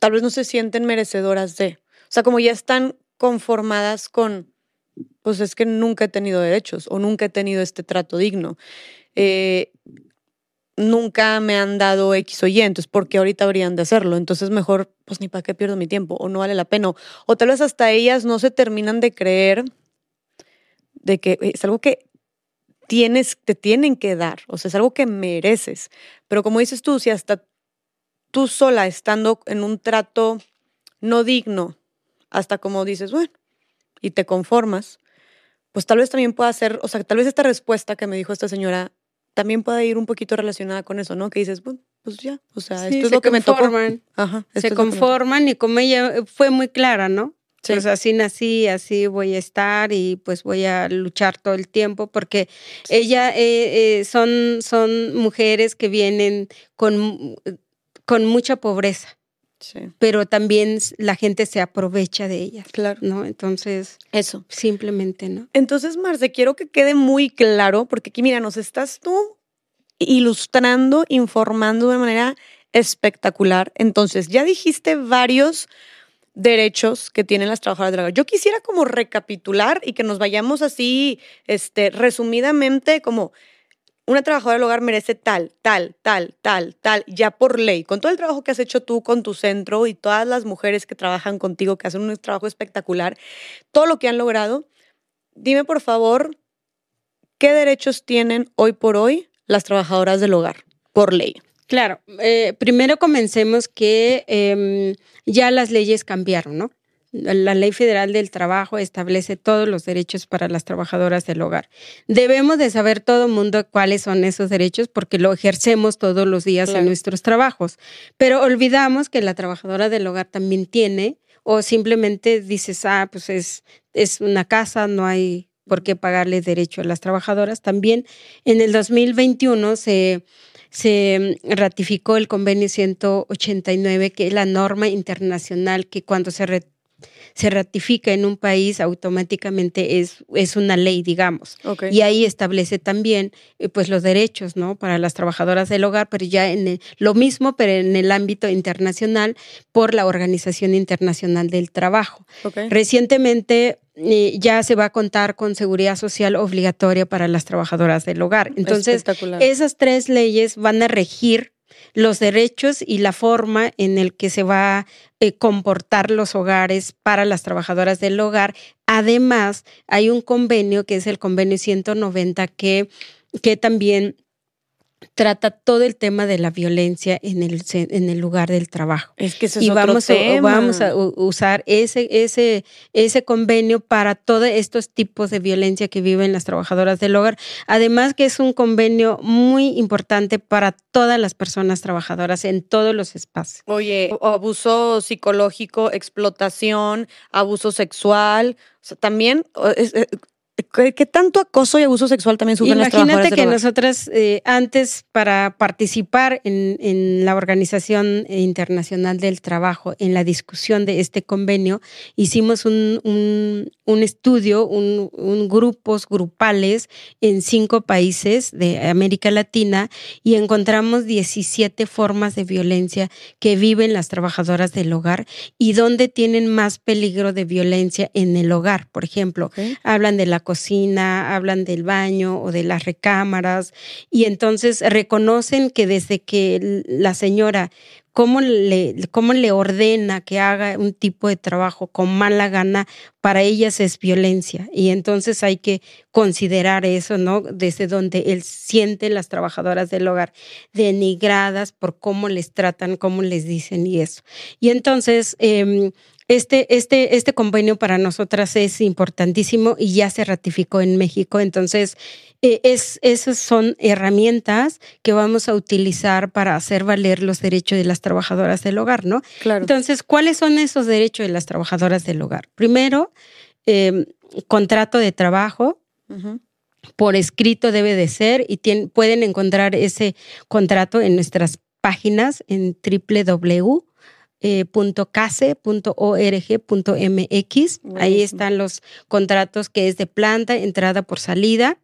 tal vez no se sienten merecedoras de, o sea, como ya están conformadas con, pues es que nunca he tenido derechos o nunca he tenido este trato digno. Eh, nunca me han dado X o Y, entonces ¿por qué ahorita habrían de hacerlo? Entonces mejor, pues ni para qué pierdo mi tiempo o no vale la pena. O tal vez hasta ellas no se terminan de creer de que es algo que tienes, te tienen que dar, o sea, es algo que mereces. Pero como dices tú, si hasta tú sola estando en un trato no digno, hasta como dices, bueno, y te conformas, pues tal vez también pueda ser, o sea, tal vez esta respuesta que me dijo esta señora también puede ir un poquito relacionada con eso, ¿no? Que dices, bueno, pues ya, o sea, esto es lo que me tocó. Ajá, se conforman y como ella fue muy clara, ¿no? Pues así nací, así voy a estar y pues voy a luchar todo el tiempo porque ella eh, eh, son, son mujeres que vienen con, con mucha pobreza. Pero también la gente se aprovecha de ellas. Claro. ¿No? Entonces. Eso. Simplemente, ¿no? Entonces, Marce, quiero que quede muy claro, porque aquí, mira, nos estás tú ilustrando, informando de manera espectacular. Entonces, ya dijiste varios derechos que tienen las trabajadoras del hogar. Yo quisiera como recapitular y que nos vayamos así, este, resumidamente, como una trabajadora del hogar merece tal, tal, tal, tal, tal, ya por ley, con todo el trabajo que has hecho tú con tu centro y todas las mujeres que trabajan contigo, que hacen un trabajo espectacular, todo lo que han logrado, dime por favor, ¿qué derechos tienen hoy por hoy las trabajadoras del hogar por ley? Claro, eh, primero comencemos que em, ya las leyes cambiaron, ¿no? La Ley Federal del Trabajo establece todos los derechos para las trabajadoras del hogar. Debemos de saber todo el mundo cuáles son esos derechos porque lo ejercemos todos los días en nuestros trabajos. Pero olvidamos que la trabajadora del hogar también tiene o simplemente dices, ah, pues es, es una casa, no hay por qué pagarle derecho a las trabajadoras. También en el 2021 se se ratificó el convenio 189, que es la norma internacional que cuando se se ratifica en un país, automáticamente es, es una ley, digamos. Y ahí establece también eh, pues los derechos, ¿no? Para las trabajadoras del hogar, pero ya en lo mismo, pero en el ámbito internacional por la Organización Internacional del Trabajo. Recientemente eh, ya se va a contar con seguridad social obligatoria para las trabajadoras del hogar. Entonces, esas tres leyes van a regir los derechos y la forma en el que se va a eh, comportar los hogares para las trabajadoras del hogar. Además, hay un convenio que es el convenio 190 que, que también trata todo el tema de la violencia en el, en el lugar del trabajo. Es que y vamos, A, vamos a usar ese, ese, ese convenio para todos estos tipos de violencia que viven las trabajadoras del hogar. Además que es un convenio muy importante para todas las personas trabajadoras en todos los espacios. Oye, abuso psicológico, explotación, abuso sexual, también ¿Qué, tanto acoso y abuso sexual también sufren las trabajadoras Imagínate que nosotras eh, antes para participar en, en, la Organización Internacional del Trabajo, en la discusión de este convenio, hicimos un, un, un estudio, un, un, grupos grupales en cinco países de América Latina y encontramos 17 formas de violencia que viven las trabajadoras del hogar y donde tienen más peligro de violencia en el hogar. Por ejemplo, hablan de la cocina, hablan del baño o de las recámaras y entonces reconocen que desde que la señora cómo le, cómo le ordena que haga un tipo de trabajo con mala gana, para ellas es violencia. Y entonces hay que considerar eso, ¿no? Desde donde él siente las trabajadoras del hogar denigradas por cómo les tratan, cómo les dicen y eso. Y entonces, em, este, este, este convenio para nosotras es importantísimo y ya se ratificó en México. Entonces, eh, es, esas son herramientas que vamos a utilizar para hacer valer los derechos de las trabajadoras del hogar, ¿no? Claro. Entonces, ¿cuáles son esos derechos de las trabajadoras del hogar? Primero, em, contrato de trabajo. Por escrito debe de ser y pueden encontrar ese contrato en nuestras páginas en www eh, .case.org.mx. Ahí están los contratos que es de planta, entrada por salida.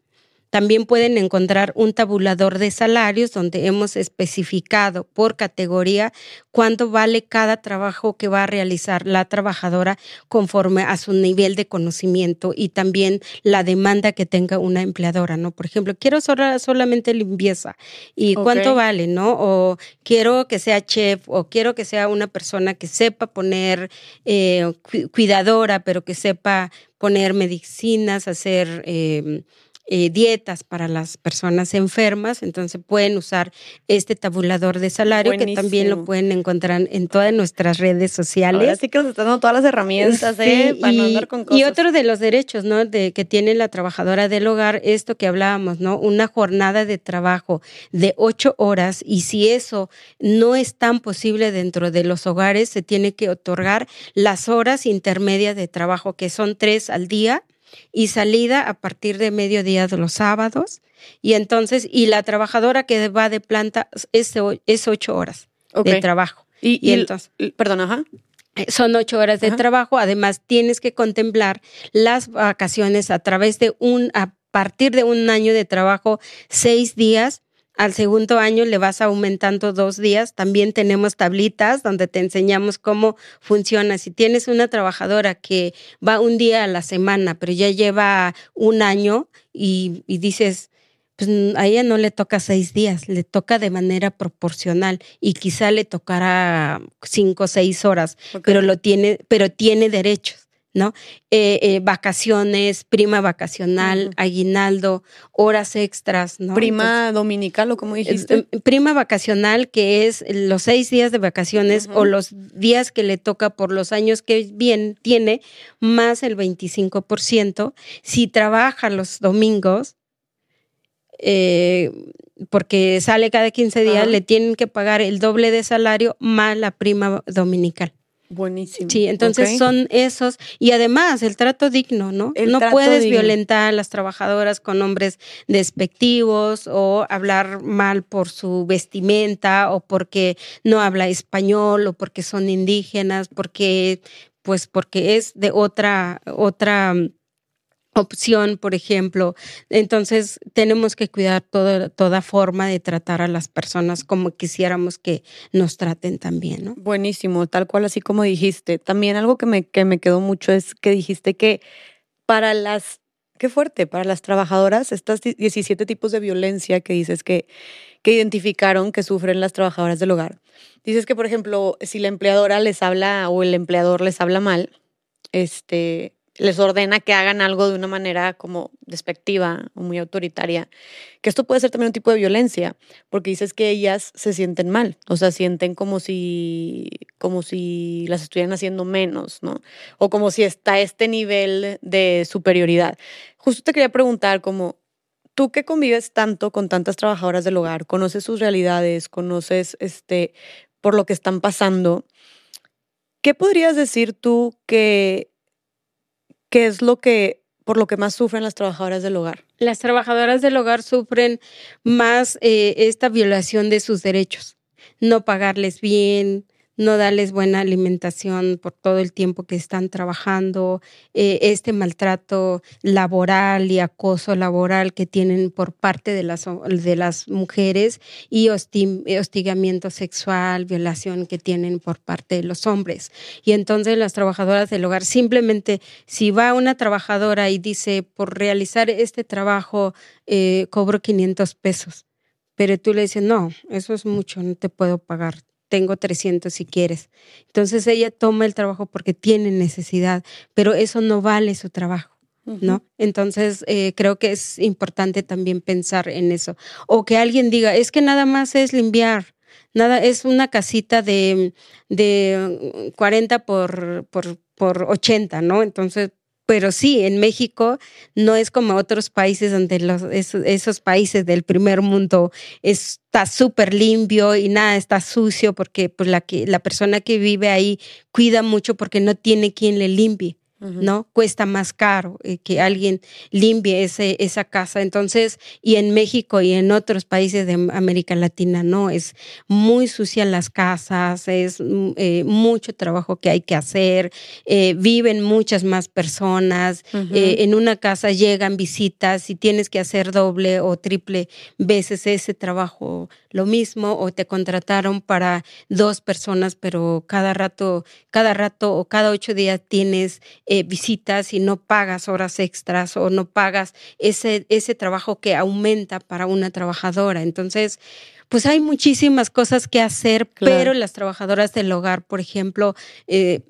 También pueden encontrar un tabulador de salarios donde hemos especificado por categoría cuánto vale cada trabajo que va a realizar la trabajadora conforme a su nivel de conocimiento y también la demanda que tenga una empleadora, ¿no? Por ejemplo, quiero solamente limpieza y cuánto vale, ¿no? O quiero que sea chef o quiero que sea una persona que sepa poner eh, cuidadora, pero que sepa poner medicinas, hacer... Eh, eh, dietas para las personas enfermas, entonces pueden usar este tabulador de salario que también lo pueden encontrar en todas nuestras redes sociales. Ahora sí que nos están dando todas las herramientas ¿eh? para y, no andar con cosas. Y otro de los derechos ¿no? de, que tiene la trabajadora del hogar, esto que hablábamos, ¿no? Una jornada de trabajo de ocho horas y si eso no es tan posible dentro de los hogares, se tiene que otorgar las horas intermedias de trabajo, que son tres al día y salida a partir de mediodía de los sábados. Y entonces, y la trabajadora que va de planta es, es ocho horas de trabajo. Y, entonces, perdón, ajá. Eh, son ocho horas de trabajo. Además, tienes que contemplar las vacaciones a través de un, a partir de un año de trabajo, seis días al segundo año le vas aumentando dos días. También tenemos tablitas donde te enseñamos cómo funciona. Si tienes una trabajadora que va un día a la semana, pero ya lleva un año y, dices, pues a ella no le toca seis días, le toca de manera proporcional y quizá le tocará cinco o seis horas, pero lo tiene, pero tiene derechos. ¿No? Eh, eh, vacaciones, prima vacacional, aguinaldo, horas extras, ¿no? Prima dominical o como dijiste. Eh, prima vacacional, que es los seis días de vacaciones o los días que le toca por los años que bien tiene, más el 25%. Si trabaja los domingos, porque sale cada 15 días, le tienen que pagar el doble de salario más la prima dominical. Buenísimo. Sí, entonces son esos. Y además, el trato digno, ¿no? no puedes violentar a las trabajadoras con nombres despectivos o hablar mal por su vestimenta o porque no habla español o porque son indígenas, porque, pues, porque es de otra, otra opción, por ejemplo. Entonces, tenemos que cuidar toda forma de tratar a las personas como quisiéramos que nos traten también. Buenísimo, tal cual así como dijiste. También algo que me, que me quedó mucho es que dijiste que para las, qué fuerte, para las trabajadoras, estas 17 tipos de violencia que dices que, que identificaron que sufren las trabajadoras del hogar. Dices que, por ejemplo, si la empleadora les habla o el empleador les habla mal, este, les ordena que hagan algo de una manera como despectiva o muy autoritaria, que esto puede ser también un tipo de violencia, porque dices que ellas se sienten mal, o sea, sienten como si, como si las estuvieran haciendo menos, ¿no? O como si está este nivel de superioridad. Justo te quería preguntar como, tú que convives tanto con tantas trabajadoras del hogar, conoces sus realidades, conoces este, por lo que están pasando, ¿qué podrías decir tú que ¿Qué es lo que, por lo que más sufren las trabajadoras del hogar? Las trabajadoras del hogar sufren más eh, esta violación de sus derechos. No pagarles bien, no darles buena alimentación por todo el tiempo que están trabajando, eh, este maltrato laboral y acoso laboral que tienen por parte de las, de las mujeres y hostigamiento sexual, violación que tienen por parte de los hombres. Y entonces las trabajadoras del hogar, simplemente si va una trabajadora y dice, por realizar este trabajo eh, cobro 500 pesos, pero tú le dices, no, eso es mucho, no te puedo pagar tengo 300 si quieres. Entonces ella toma el trabajo porque tiene necesidad, pero eso no vale su trabajo. ¿No? Entonces, eh, creo que es importante también pensar en eso. O que alguien diga, es que nada más es limpiar, nada, es una casita de, de 40 por, por, por 80, ¿no? Entonces, pero sí, en México no es como otros países donde los, esos, países del primer mundo está súper limpio y nada está sucio porque pues, la, que, la persona que vive ahí cuida mucho porque no tiene quien le limpie. ¿No? Cuesta más caro eh, que alguien limpie ese, esa casa. Entonces, y en México y en otros países de América Latina, no, es muy sucia las casas, es mm, eh, mucho trabajo que hay que hacer, eh, viven muchas más personas, en una casa llegan visitas y tienes que hacer doble o triple veces ese trabajo lo mismo o te contrataron para dos personas, pero cada rato, cada rato o cada ocho días tienes eh, visitas y no pagas horas extras o no pagas ese, ese trabajo que aumenta para una trabajadora. Entonces, pues hay muchísimas cosas que hacer, pero las trabajadoras del hogar, por ejemplo, eh,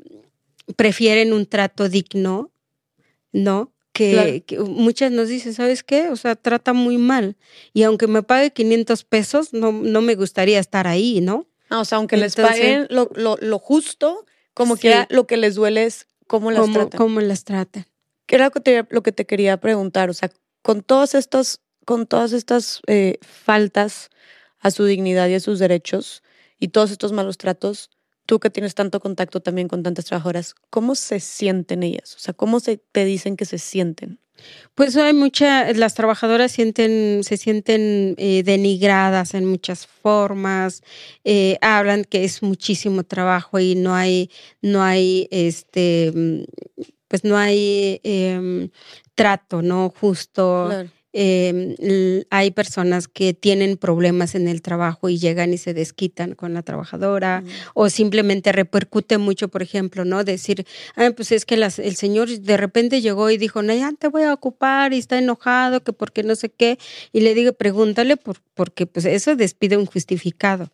prefieren un trato digno, ¿no? Que, muchas nos dicen, ¿sabes qué? O sea, trata muy mal. Y aunque me pague 500 pesos, no, no me gustaría estar ahí, ¿no? Ah, o sea, aunque les paguen lo, lo, justo, como que lo que les duele es cómo las tratan. Cómo las tratan. ¿Qué era lo que te, quería preguntar? O sea, con todos estos, con todas estas eh, faltas a su dignidad y a sus derechos y todos estos malos tratos, tú que tienes tanto contacto también con tantas trabajadoras, ¿cómo se sienten ellas? O sea, ¿cómo se te dicen que se sienten? Pues hay muchas, las trabajadoras sienten, se sienten eh, denigradas en muchas formas, eh, hablan que es muchísimo trabajo y no hay, no hay, este, pues no hay em, trato, ¿no? Justo. Em, hay personas que tienen problemas en el trabajo y llegan y se desquitan con la trabajadora o simplemente repercute mucho, por ejemplo, ¿no? Decir, ah, pues es que el señor de repente llegó y dijo, no, ya te voy a ocupar y está enojado, que porque no sé qué. Y le digo, pregúntale por, porque pues eso despide un justificado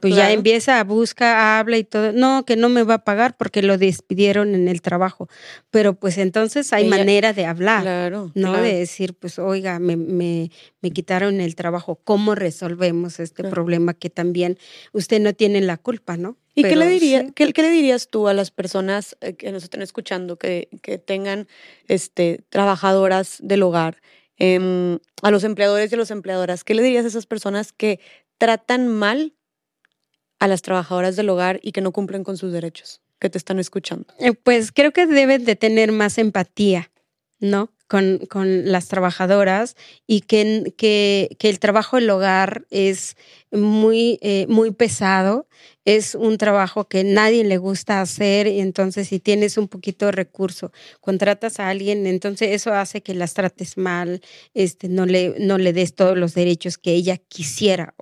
pues ya empieza, busca, habla y todo. No, que no me va a pagar porque lo despidieron en el trabajo. Pero pues entonces hay manera de hablar, claro, ¿no? De decir, pues oiga, me, me, me, quitaron el trabajo. ¿Cómo resolvemos este problema que también usted no tiene la culpa, ¿no? ¿Y qué, le diría, ¿qué, le dirías tú a las personas eh, que nos estén escuchando, que, que tengan este, trabajadoras del hogar? Em, a los empleadores y a las empleadoras, ¿qué le dirías a esas personas que tratan mal a las trabajadoras del hogar y que no cumplen con sus derechos, que te están escuchando? Eh, pues creo que deben de tener más empatía, ¿no? Con, con las trabajadoras y que, que, el trabajo del hogar es muy, eh, muy pesado, es un trabajo que nadie le gusta hacer y entonces si tienes un poquito de recurso, contratas a alguien, entonces eso hace que las trates mal, este, no, le, no le des todos los derechos que ella quisiera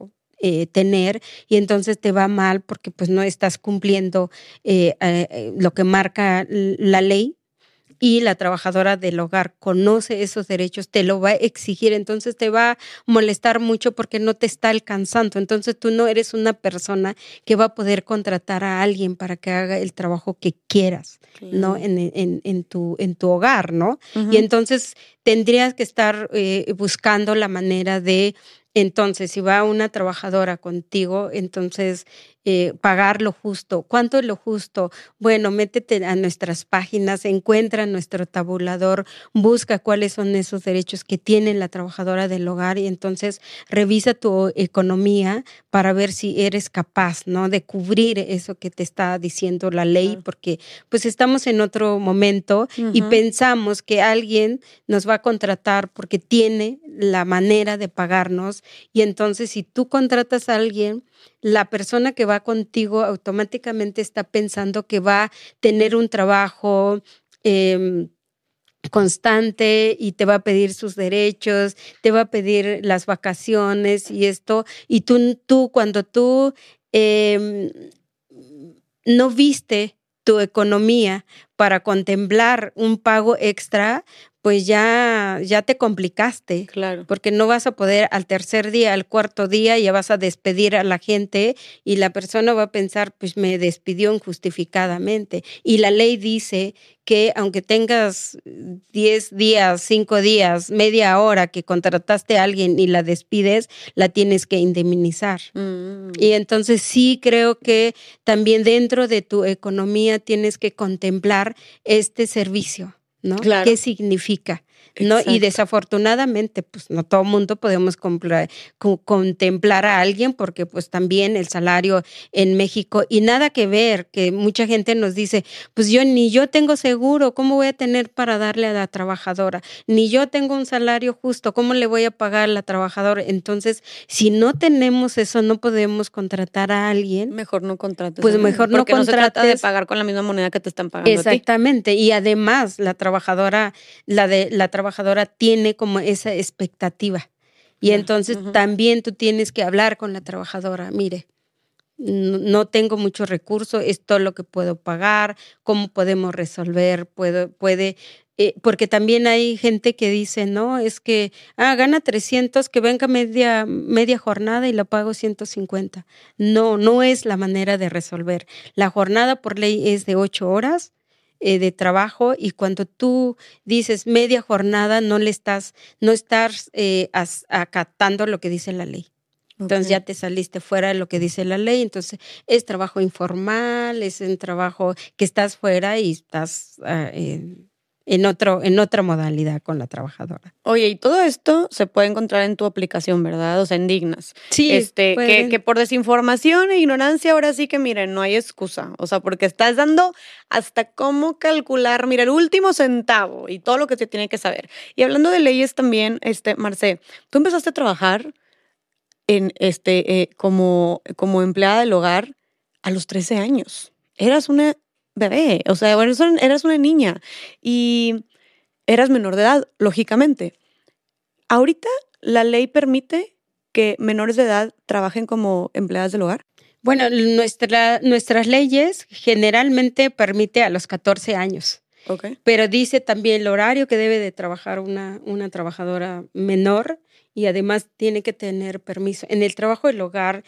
eh, tener y entonces te va mal porque pues no estás cumpliendo eh, eh, lo que marca la ley y la trabajadora del hogar conoce esos derechos, te lo va a exigir, entonces te va a molestar mucho porque no te está alcanzando. Entonces tú no eres una persona que va a poder contratar a alguien para que haga el trabajo que quieras, ¿no? En, en, en, tu, en tu hogar, ¿no? Y entonces tendrías que estar buscando la manera de entonces, si va una trabajadora contigo, entonces eh, pagar lo justo. ¿Cuánto es lo justo? Bueno, métete a nuestras páginas, encuentra nuestro tabulador, busca cuáles son esos derechos que tiene la trabajadora del hogar y entonces revisa tu economía para ver si eres capaz, ¿no? De cubrir eso que te está diciendo la ley, porque pues estamos en otro momento y pensamos que alguien nos va a contratar porque tiene la manera de pagarnos y entonces si tú contratas a alguien, la persona que va contigo automáticamente está pensando que va a tener un trabajo em, constante y te va a pedir sus derechos, te va a pedir las vacaciones y esto, y tú, tú cuando tú em, no viste tu economía para contemplar un pago extra, pues ya, ya te complicaste. Claro. Porque no vas a poder al tercer día, al cuarto día, ya vas a despedir a la gente y la persona va a pensar, pues me despidió injustificadamente. Y la ley dice que aunque tengas 10 días, 5 días, media hora que contrataste a alguien y la despides, la tienes que indemnizar. Mm. Y entonces sí creo que también dentro de tu economía tienes que contemplar este servicio. ¿No? ¿Qué significa? ¿No? Y desafortunadamente, pues no todo mundo podemos contemplar a alguien porque pues también el salario en México y nada que ver, que mucha gente nos dice, pues yo ni yo tengo seguro, ¿cómo voy a tener para darle a la trabajadora? Ni yo tengo un salario justo, ¿cómo le voy a pagar a la trabajadora? Entonces, si no tenemos eso, no podemos contratar a alguien. Mejor no contrates. Pues mejor no contrates. No se trata de pagar con la misma moneda que te están pagando. Exactamente. Y además, la trabajadora, la de la trabajadora trabajadora tiene como esa expectativa. Y entonces también tú tienes que hablar con la trabajadora, mire, no tengo mucho recurso, esto es lo que puedo pagar, cómo podemos resolver, puedo, puede, eh, porque también hay gente que dice, no, es que, ah, gana 300, que venga media, media jornada y la pago 150. No, no es la manera de resolver. La jornada por ley es de ocho horas eh, de trabajo y cuando tú dices media jornada no le estás, no estás eh, acatando lo que dice la ley. Entonces ya te saliste fuera de lo que dice la ley. Entonces es trabajo informal, es un trabajo que estás fuera y estás ah, en, otro, en otra modalidad con la trabajadora. Oye, y todo esto se puede encontrar en tu aplicación, ¿verdad? O sea, en Dignas. Sí. Este, que, que, por desinformación e ignorancia, ahora sí que miren, no hay excusa. O sea, porque estás dando hasta cómo calcular, mira, el último centavo y todo lo que se tiene que saber. Y hablando de leyes también, este, Marce, tú empezaste a trabajar en este, eh, como, como empleada del hogar a los 13 años. Eras una bebé, o sea, eras una niña y eras menor de edad, lógicamente. Ahorita la ley permite que menores de edad trabajen como empleadas del hogar. Bueno, nuestra, nuestras leyes generalmente permite a los 14 años. Okay. Pero dice también el horario que debe de trabajar una, una trabajadora menor y además tiene que tener permiso. En el trabajo del hogar,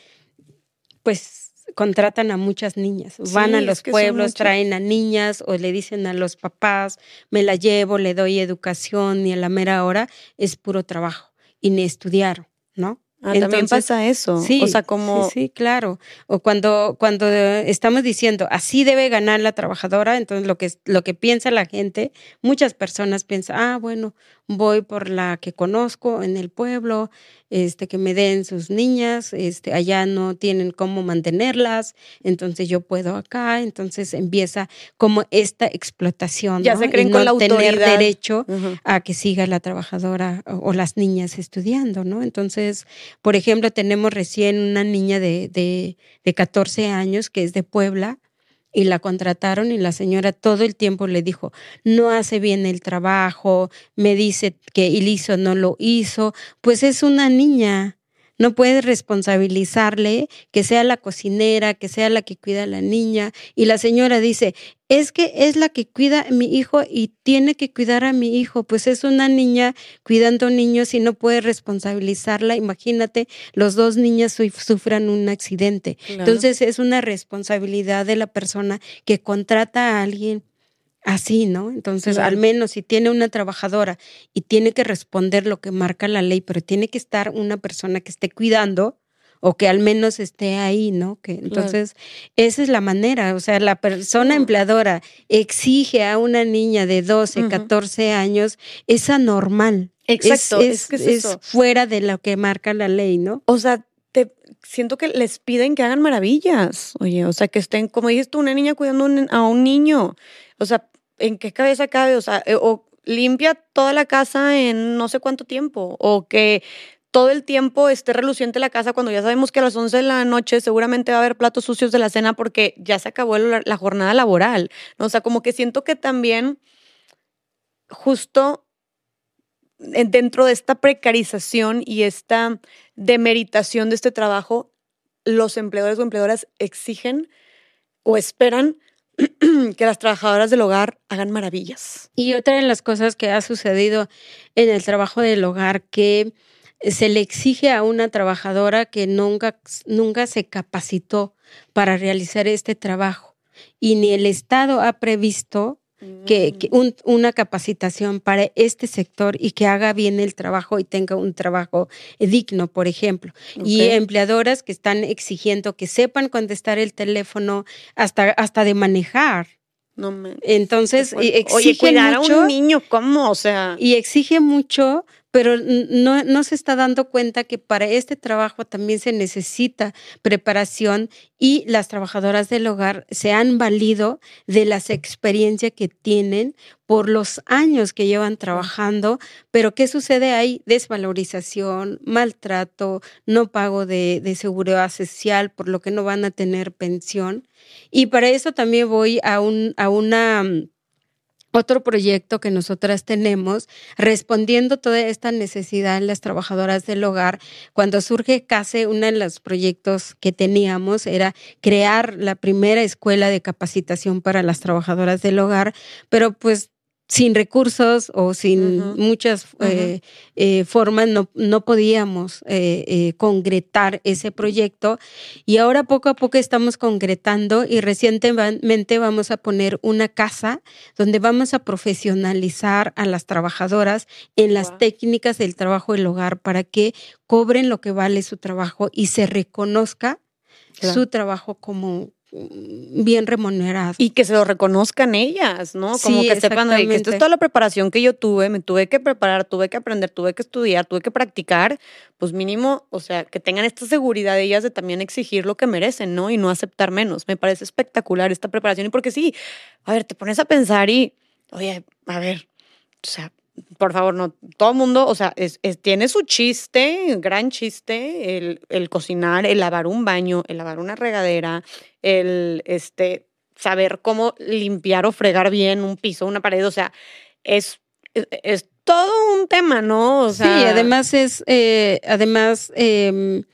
pues contratan a muchas niñas, van a los pueblos, traen a niñas o le dicen a los papás, me la llevo, le doy educación y a la mera hora es puro trabajo y ni estudiaron, ¿no? Ah, también pasa eso. Sí, o sea, como... Sí, claro. O cuando, cuando estamos diciendo, así debe ganar la trabajadora, entonces lo que, lo que piensa la gente, muchas personas piensan, ah, bueno, voy por la que conozco en el pueblo, este, que me den sus niñas, este, allá no tienen cómo mantenerlas, entonces yo puedo acá, entonces empieza como esta explotación. Ya se creen con la tener derecho a que siga la trabajadora o, las niñas estudiando, ¿no? Entonces, por ejemplo, tenemos recién una niña de, de, de 14 años que es de Puebla, y la contrataron y la señora todo el tiempo le dijo, no hace bien el trabajo, me dice que él hizo, no lo hizo, pues es una niña. No puedes responsabilizarle que sea la cocinera, que sea la que cuida a la niña. Y la señora dice, es que es la que cuida a mi hijo y tiene que cuidar a mi hijo. Pues es una niña cuidando niños y no puede responsabilizarla. Imagínate, los dos niñas sufran un accidente. Entonces es una responsabilidad de la persona que contrata a alguien así, ¿no? Entonces, al menos si tiene una trabajadora y tiene que responder lo que marca la ley, pero tiene que estar una persona que esté cuidando o que al menos esté ahí, ¿no? Que entonces esa es la manera, o sea, la persona empleadora exige a una niña de 12, 14 años, es anormal. Exacto, es, es, fuera de lo que marca la ley, ¿no? O sea, te siento que les piden que hagan maravillas, oye, o sea, que estén, como dices tú, una niña cuidando a un niño, o sea, ¿en qué cabeza cabe? O sea, eh, o limpia toda la casa en no sé cuánto tiempo, o que todo el tiempo esté reluciente la casa cuando ya sabemos que a las 11 de la noche seguramente va a haber platos sucios de la cena porque ya se acabó la, jornada laboral. O sea, como que siento que también justo dentro de esta precarización y esta demeritación de este trabajo, los empleadores o empleadoras exigen o esperan que las trabajadoras del hogar hagan maravillas. Y otra de las cosas que ha sucedido en el trabajo del hogar que se le exige a una trabajadora que nunca, nunca se capacitó para realizar este trabajo y ni el Estado ha previsto que, mm. una capacitación para este sector y que haga bien el trabajo y tenga un trabajo digno, por ejemplo. Y empleadoras que están exigiendo que sepan contestar el teléfono hasta, hasta de manejar. No me... Entonces, exige Oye, cuidar mucho, a un niño, ¿cómo? O sea. Y exige mucho pero no, no, se está dando cuenta que para este trabajo también se necesita preparación y las trabajadoras del hogar se han valido de las experiencias que tienen por los años que llevan trabajando, pero ¿qué sucede ahí? Desvalorización, maltrato, no pago de, de seguridad social, por lo que no van a tener pensión. Y para eso también voy a, un, a una otro proyecto que nosotras tenemos, respondiendo toda esta necesidad en las trabajadoras del hogar. Cuando surge CASE, uno de los proyectos que teníamos era crear la primera escuela de capacitación para las trabajadoras del hogar, pero pues sin recursos o sin muchas eh, eh, formas no, no podíamos eh, concretar ese proyecto. Y ahora poco a poco estamos concretando y recientemente vamos a poner una casa donde vamos a profesionalizar a las trabajadoras en las técnicas del trabajo del hogar para que cobren lo que vale su trabajo y se reconozca su trabajo como, bien remuneradas. Y que se lo reconozcan ellas, ¿no? Como que sepan que esto es toda la preparación que yo tuve, me tuve que preparar, tuve que aprender, tuve que estudiar, tuve que practicar, pues mínimo, o sea, que tengan esta seguridad de ellas de también exigir lo que merecen, ¿no? Y no aceptar menos. Me parece espectacular esta preparación y porque sí, a ver, te pones a pensar y, oye, a ver, o sea, por favor, no, todo el mundo, o sea, es, tiene su chiste, gran chiste, el, el, cocinar, el lavar un baño, el lavar una regadera, el este, saber cómo limpiar o fregar bien un piso, una pared, o sea, es, es, todo un tema, ¿no? sí, además es, eh, además, em,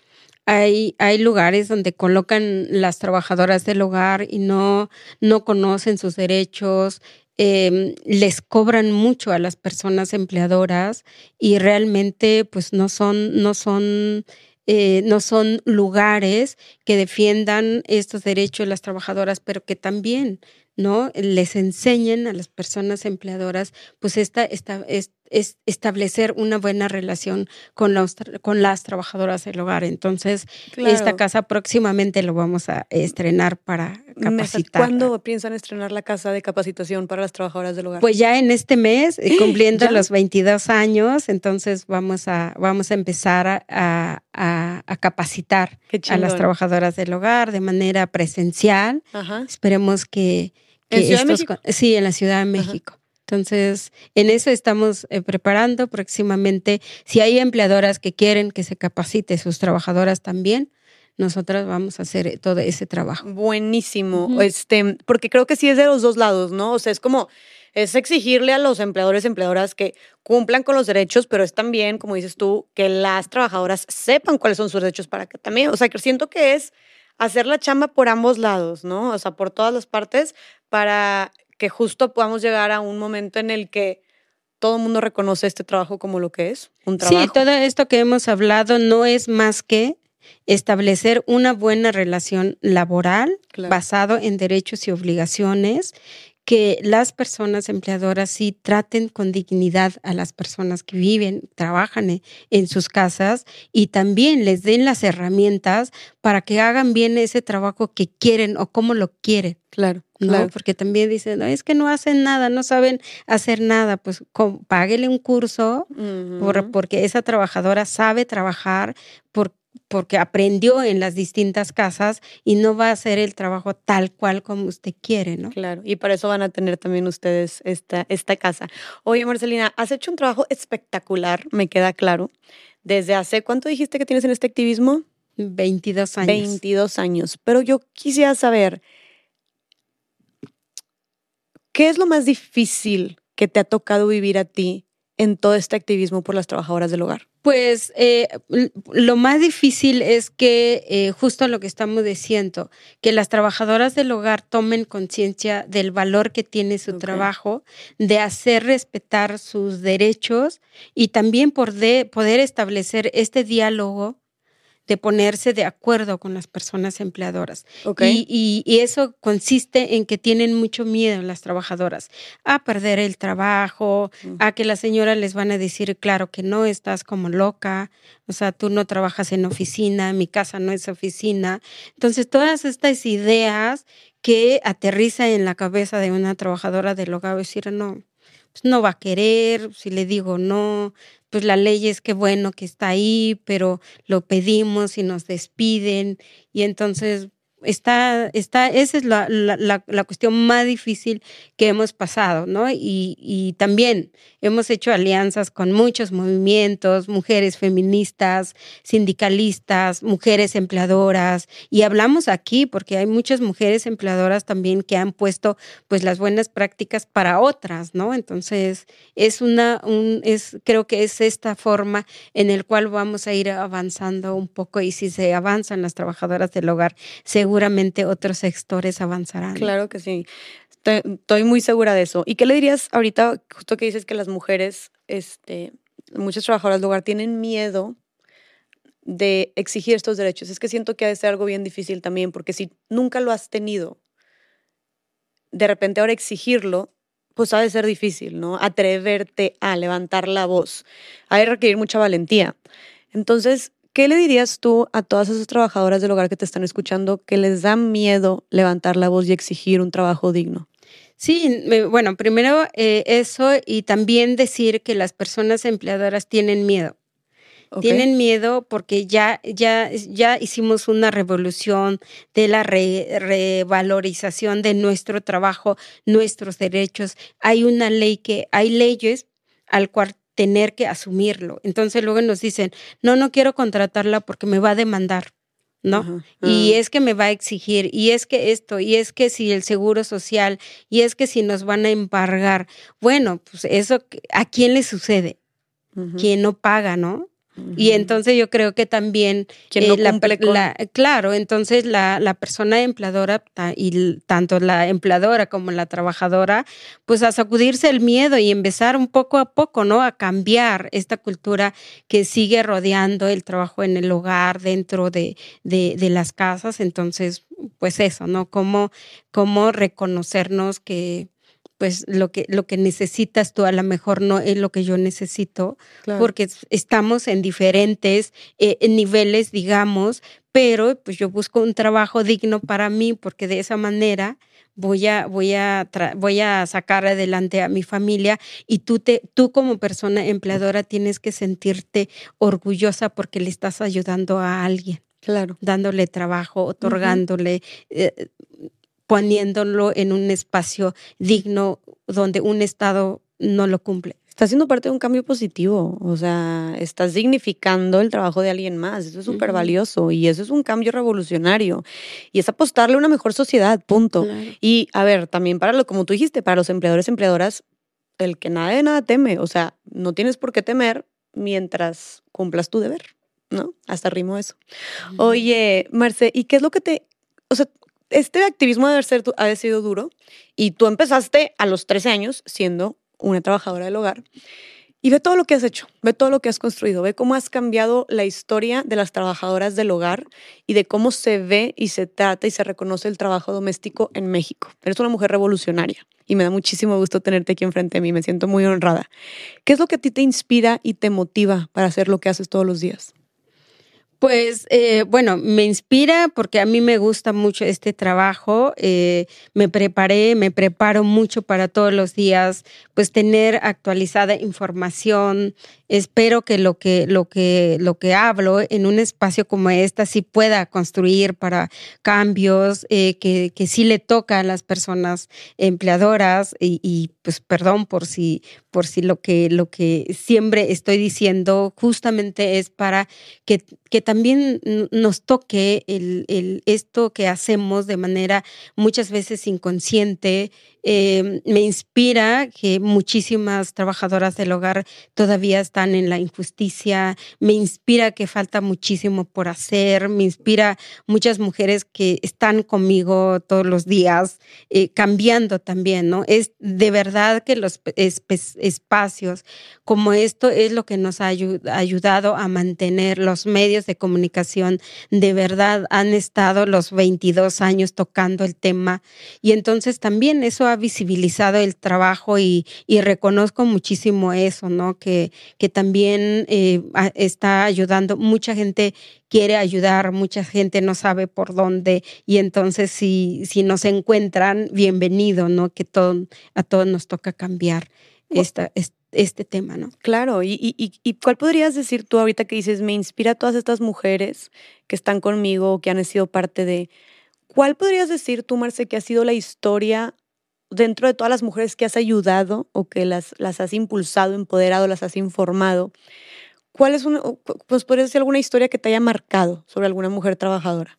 hay, hay, lugares donde colocan las trabajadoras del hogar y no, no conocen sus derechos, Em, les cobran mucho a las personas empleadoras y realmente pues no son, no son eh, no son lugares que defiendan estos derechos de las trabajadoras, pero que también ¿no? les enseñen a las personas empleadoras pues esta, esta, es establecer una buena relación con, los, con las trabajadoras del hogar. Entonces, esta casa próximamente lo vamos a estrenar para capacitar. ¿Cuándo piensan estrenar la casa de capacitación para las trabajadoras del hogar? Pues ya en este mes, eh, cumpliendo los 22 años, entonces vamos a, vamos a empezar a, a, capacitar a las trabajadoras del hogar de manera presencial. Esperemos que... ¿En Ciudad de México? Sí, en la Ciudad de México. Entonces, en eso estamos eh, preparando próximamente. Si hay empleadoras que quieren que se capacite sus trabajadoras también, nosotras vamos a hacer todo ese trabajo. Buenísimo. Este, porque creo que sí es de los dos lados, ¿no? O sea, es como es exigirle a los empleadores y empleadoras que cumplan con los derechos, pero es también, como dices tú, que las trabajadoras sepan cuáles son sus derechos para que también, o sea, que siento que es hacer la chamba por ambos lados, ¿no? O sea, por todas las partes para que justo podamos llegar a un momento en el que todo el mundo reconoce este trabajo como lo que es, un trabajo. Sí, todo esto que hemos hablado no es más que establecer una buena relación laboral basado en derechos y obligaciones que las personas empleadoras sí traten con dignidad a las personas que viven, trabajan en, sus casas y también les den las herramientas para que hagan bien ese trabajo que quieren o como lo quieren. Claro. ¿no? Porque también dicen, no, es que no hacen nada, no saben hacer nada, pues páguele un curso porque esa trabajadora sabe trabajar, por, porque aprendió en las distintas casas y no va a hacer el trabajo tal cual como usted quiere, ¿no? Claro, y para eso van a tener también ustedes esta, esta casa. Oye, Marcelina, has hecho un trabajo espectacular, me queda claro. Desde hace, ¿cuánto dijiste que tienes en este activismo? 22 años. 22 años. Pero yo quisiera saber, ¿qué es lo más difícil que te ha tocado vivir a ti en todo este activismo por las trabajadoras del hogar? Pues eh, lo más difícil es que eh, justo lo que estamos diciendo, que las trabajadoras del hogar tomen conciencia del valor que tiene su trabajo, de hacer respetar sus derechos y también por de, poder establecer este diálogo de ponerse de acuerdo con las personas empleadoras. Y, eso consiste en que tienen mucho miedo las trabajadoras a perder el trabajo, mm. a que las señoras les van a decir, claro que no, estás como loca, o sea, tú no trabajas en oficina, mi casa no es oficina. Entonces, todas estas ideas que aterriza en la cabeza de una trabajadora del hogar, decir, no, pues no va a querer, si le digo no, pues la ley es que bueno que está ahí, pero lo pedimos y nos despiden y entonces está, está, esa es la, la, la, cuestión más difícil que hemos pasado, ¿no? Y, y, también hemos hecho alianzas con muchos movimientos, mujeres feministas, sindicalistas, mujeres empleadoras, y hablamos aquí porque hay muchas mujeres empleadoras también que han puesto pues las buenas prácticas para otras, ¿no? Entonces, es una, un, es, creo que es esta forma en el cual vamos a ir avanzando un poco y si se avanzan las trabajadoras del hogar, se seguramente otros sectores avanzarán. Claro que sí. Estoy muy segura de eso. ¿Y qué le dirías ahorita, justo que dices que las mujeres, este, muchas trabajadoras del hogar tienen miedo de exigir estos derechos? Es que siento que ha de ser algo bien difícil también, porque si nunca lo has tenido, de repente ahora exigirlo, pues ha de ser difícil, ¿no? Atreverte a levantar la voz. Ha de requerir mucha valentía. Entonces, ¿Qué le dirías tú a todas esas trabajadoras del hogar que te están escuchando que les da miedo levantar la voz y exigir un trabajo digno? Sí, bueno, primero eh, eso y también decir que las personas empleadoras tienen miedo. Tienen miedo porque ya, ya, ya hicimos una revolución de la revalorización de nuestro trabajo, nuestros derechos. Hay una ley que, hay leyes al cual tener que asumirlo. Entonces luego nos dicen, no, no quiero contratarla porque me va a demandar. ¿No? Y es que me va a exigir, y es que esto, y es que si el seguro social, y es que si nos van a embargar. Bueno, pues eso, ¿a quién le sucede? Quien no paga, ¿no? Y entonces yo creo que también eh, la, claro, entonces la, la, persona empleadora y tanto la empleadora como la trabajadora, pues a sacudirse el miedo y empezar un poco a poco, ¿no? A cambiar esta cultura que sigue rodeando el trabajo en el hogar, dentro de, de, de las casas. Entonces, pues eso, ¿no? Cómo, cómo reconocernos que pues lo que, lo que necesitas tú a lo mejor no es lo que yo necesito, porque estamos en diferentes eh, niveles, digamos, pero pues yo busco un trabajo digno para mí porque de esa manera voy a, voy a, voy a sacar adelante a mi familia y tú, te, tú como persona empleadora tienes que sentirte orgullosa porque le estás ayudando a alguien. Claro. Dándole trabajo, otorgándole, eh, poniéndolo en un espacio digno donde un Estado no lo cumple. Está siendo parte de un cambio positivo, o sea, estás dignificando el trabajo de alguien más, eso es súper valioso y eso es un cambio revolucionario y es apostarle a una mejor sociedad, punto. Y a ver, también para lo, como tú dijiste, para los empleadores y empleadoras, el que nada de nada teme, o sea, no tienes por qué temer mientras cumplas tu deber, ¿no? Hasta rimo eso. Oye, Marce, ¿y qué es lo que te, o sea, este activismo ha sido duro y tú empezaste a los 13 años siendo una trabajadora del hogar. Y ve todo lo que has hecho, ve todo lo que has construido, ve cómo has cambiado la historia de las trabajadoras del hogar y de cómo se ve y se trata y se reconoce el trabajo doméstico en México. Eres una mujer revolucionaria y me da muchísimo gusto tenerte aquí enfrente de mí, me siento muy honrada. ¿Qué es lo que a ti te inspira y te motiva para hacer lo que haces todos los días? Pues eh, bueno, me inspira porque a mí me gusta mucho este trabajo. Eh, me preparé, me preparo mucho para todos los días, pues tener actualizada información. Espero que lo que lo que lo que hablo en un espacio como este sí pueda construir para cambios eh, que, que sí le toca a las personas empleadoras y, y pues perdón por si por si lo que lo que siempre estoy diciendo justamente es para que, que también nos toque el, el, esto que hacemos de manera muchas veces inconsciente, eh, me inspira que muchísimas trabajadoras del hogar todavía están en la injusticia, me inspira que falta muchísimo por hacer, me inspira muchas mujeres que están conmigo todos los días, eh, cambiando también, ¿no? Es de verdad que los espacios como esto es lo que nos ha ayudado a mantener los medios de comunicación, de verdad han estado los 22 años tocando el tema y entonces también eso ha visibilizado el trabajo y, reconozco muchísimo eso, ¿no? Que, que también eh, está ayudando. Mucha gente quiere ayudar, mucha gente no sabe por dónde y entonces si, si nos encuentran, bienvenido, ¿no? Que todo, a todos nos toca cambiar esta, este, tema, ¿no? Claro, y, y, y, cuál podrías decir tú ahorita que dices, me inspira a todas estas mujeres que están conmigo, que han sido parte de... ¿Cuál podrías decir tú, Marce, que ha sido la historia dentro de todas las mujeres que has ayudado o que las, has impulsado, empoderado, las has informado? ¿Cuál es una, pues podrías decir alguna historia que te haya marcado sobre alguna mujer trabajadora?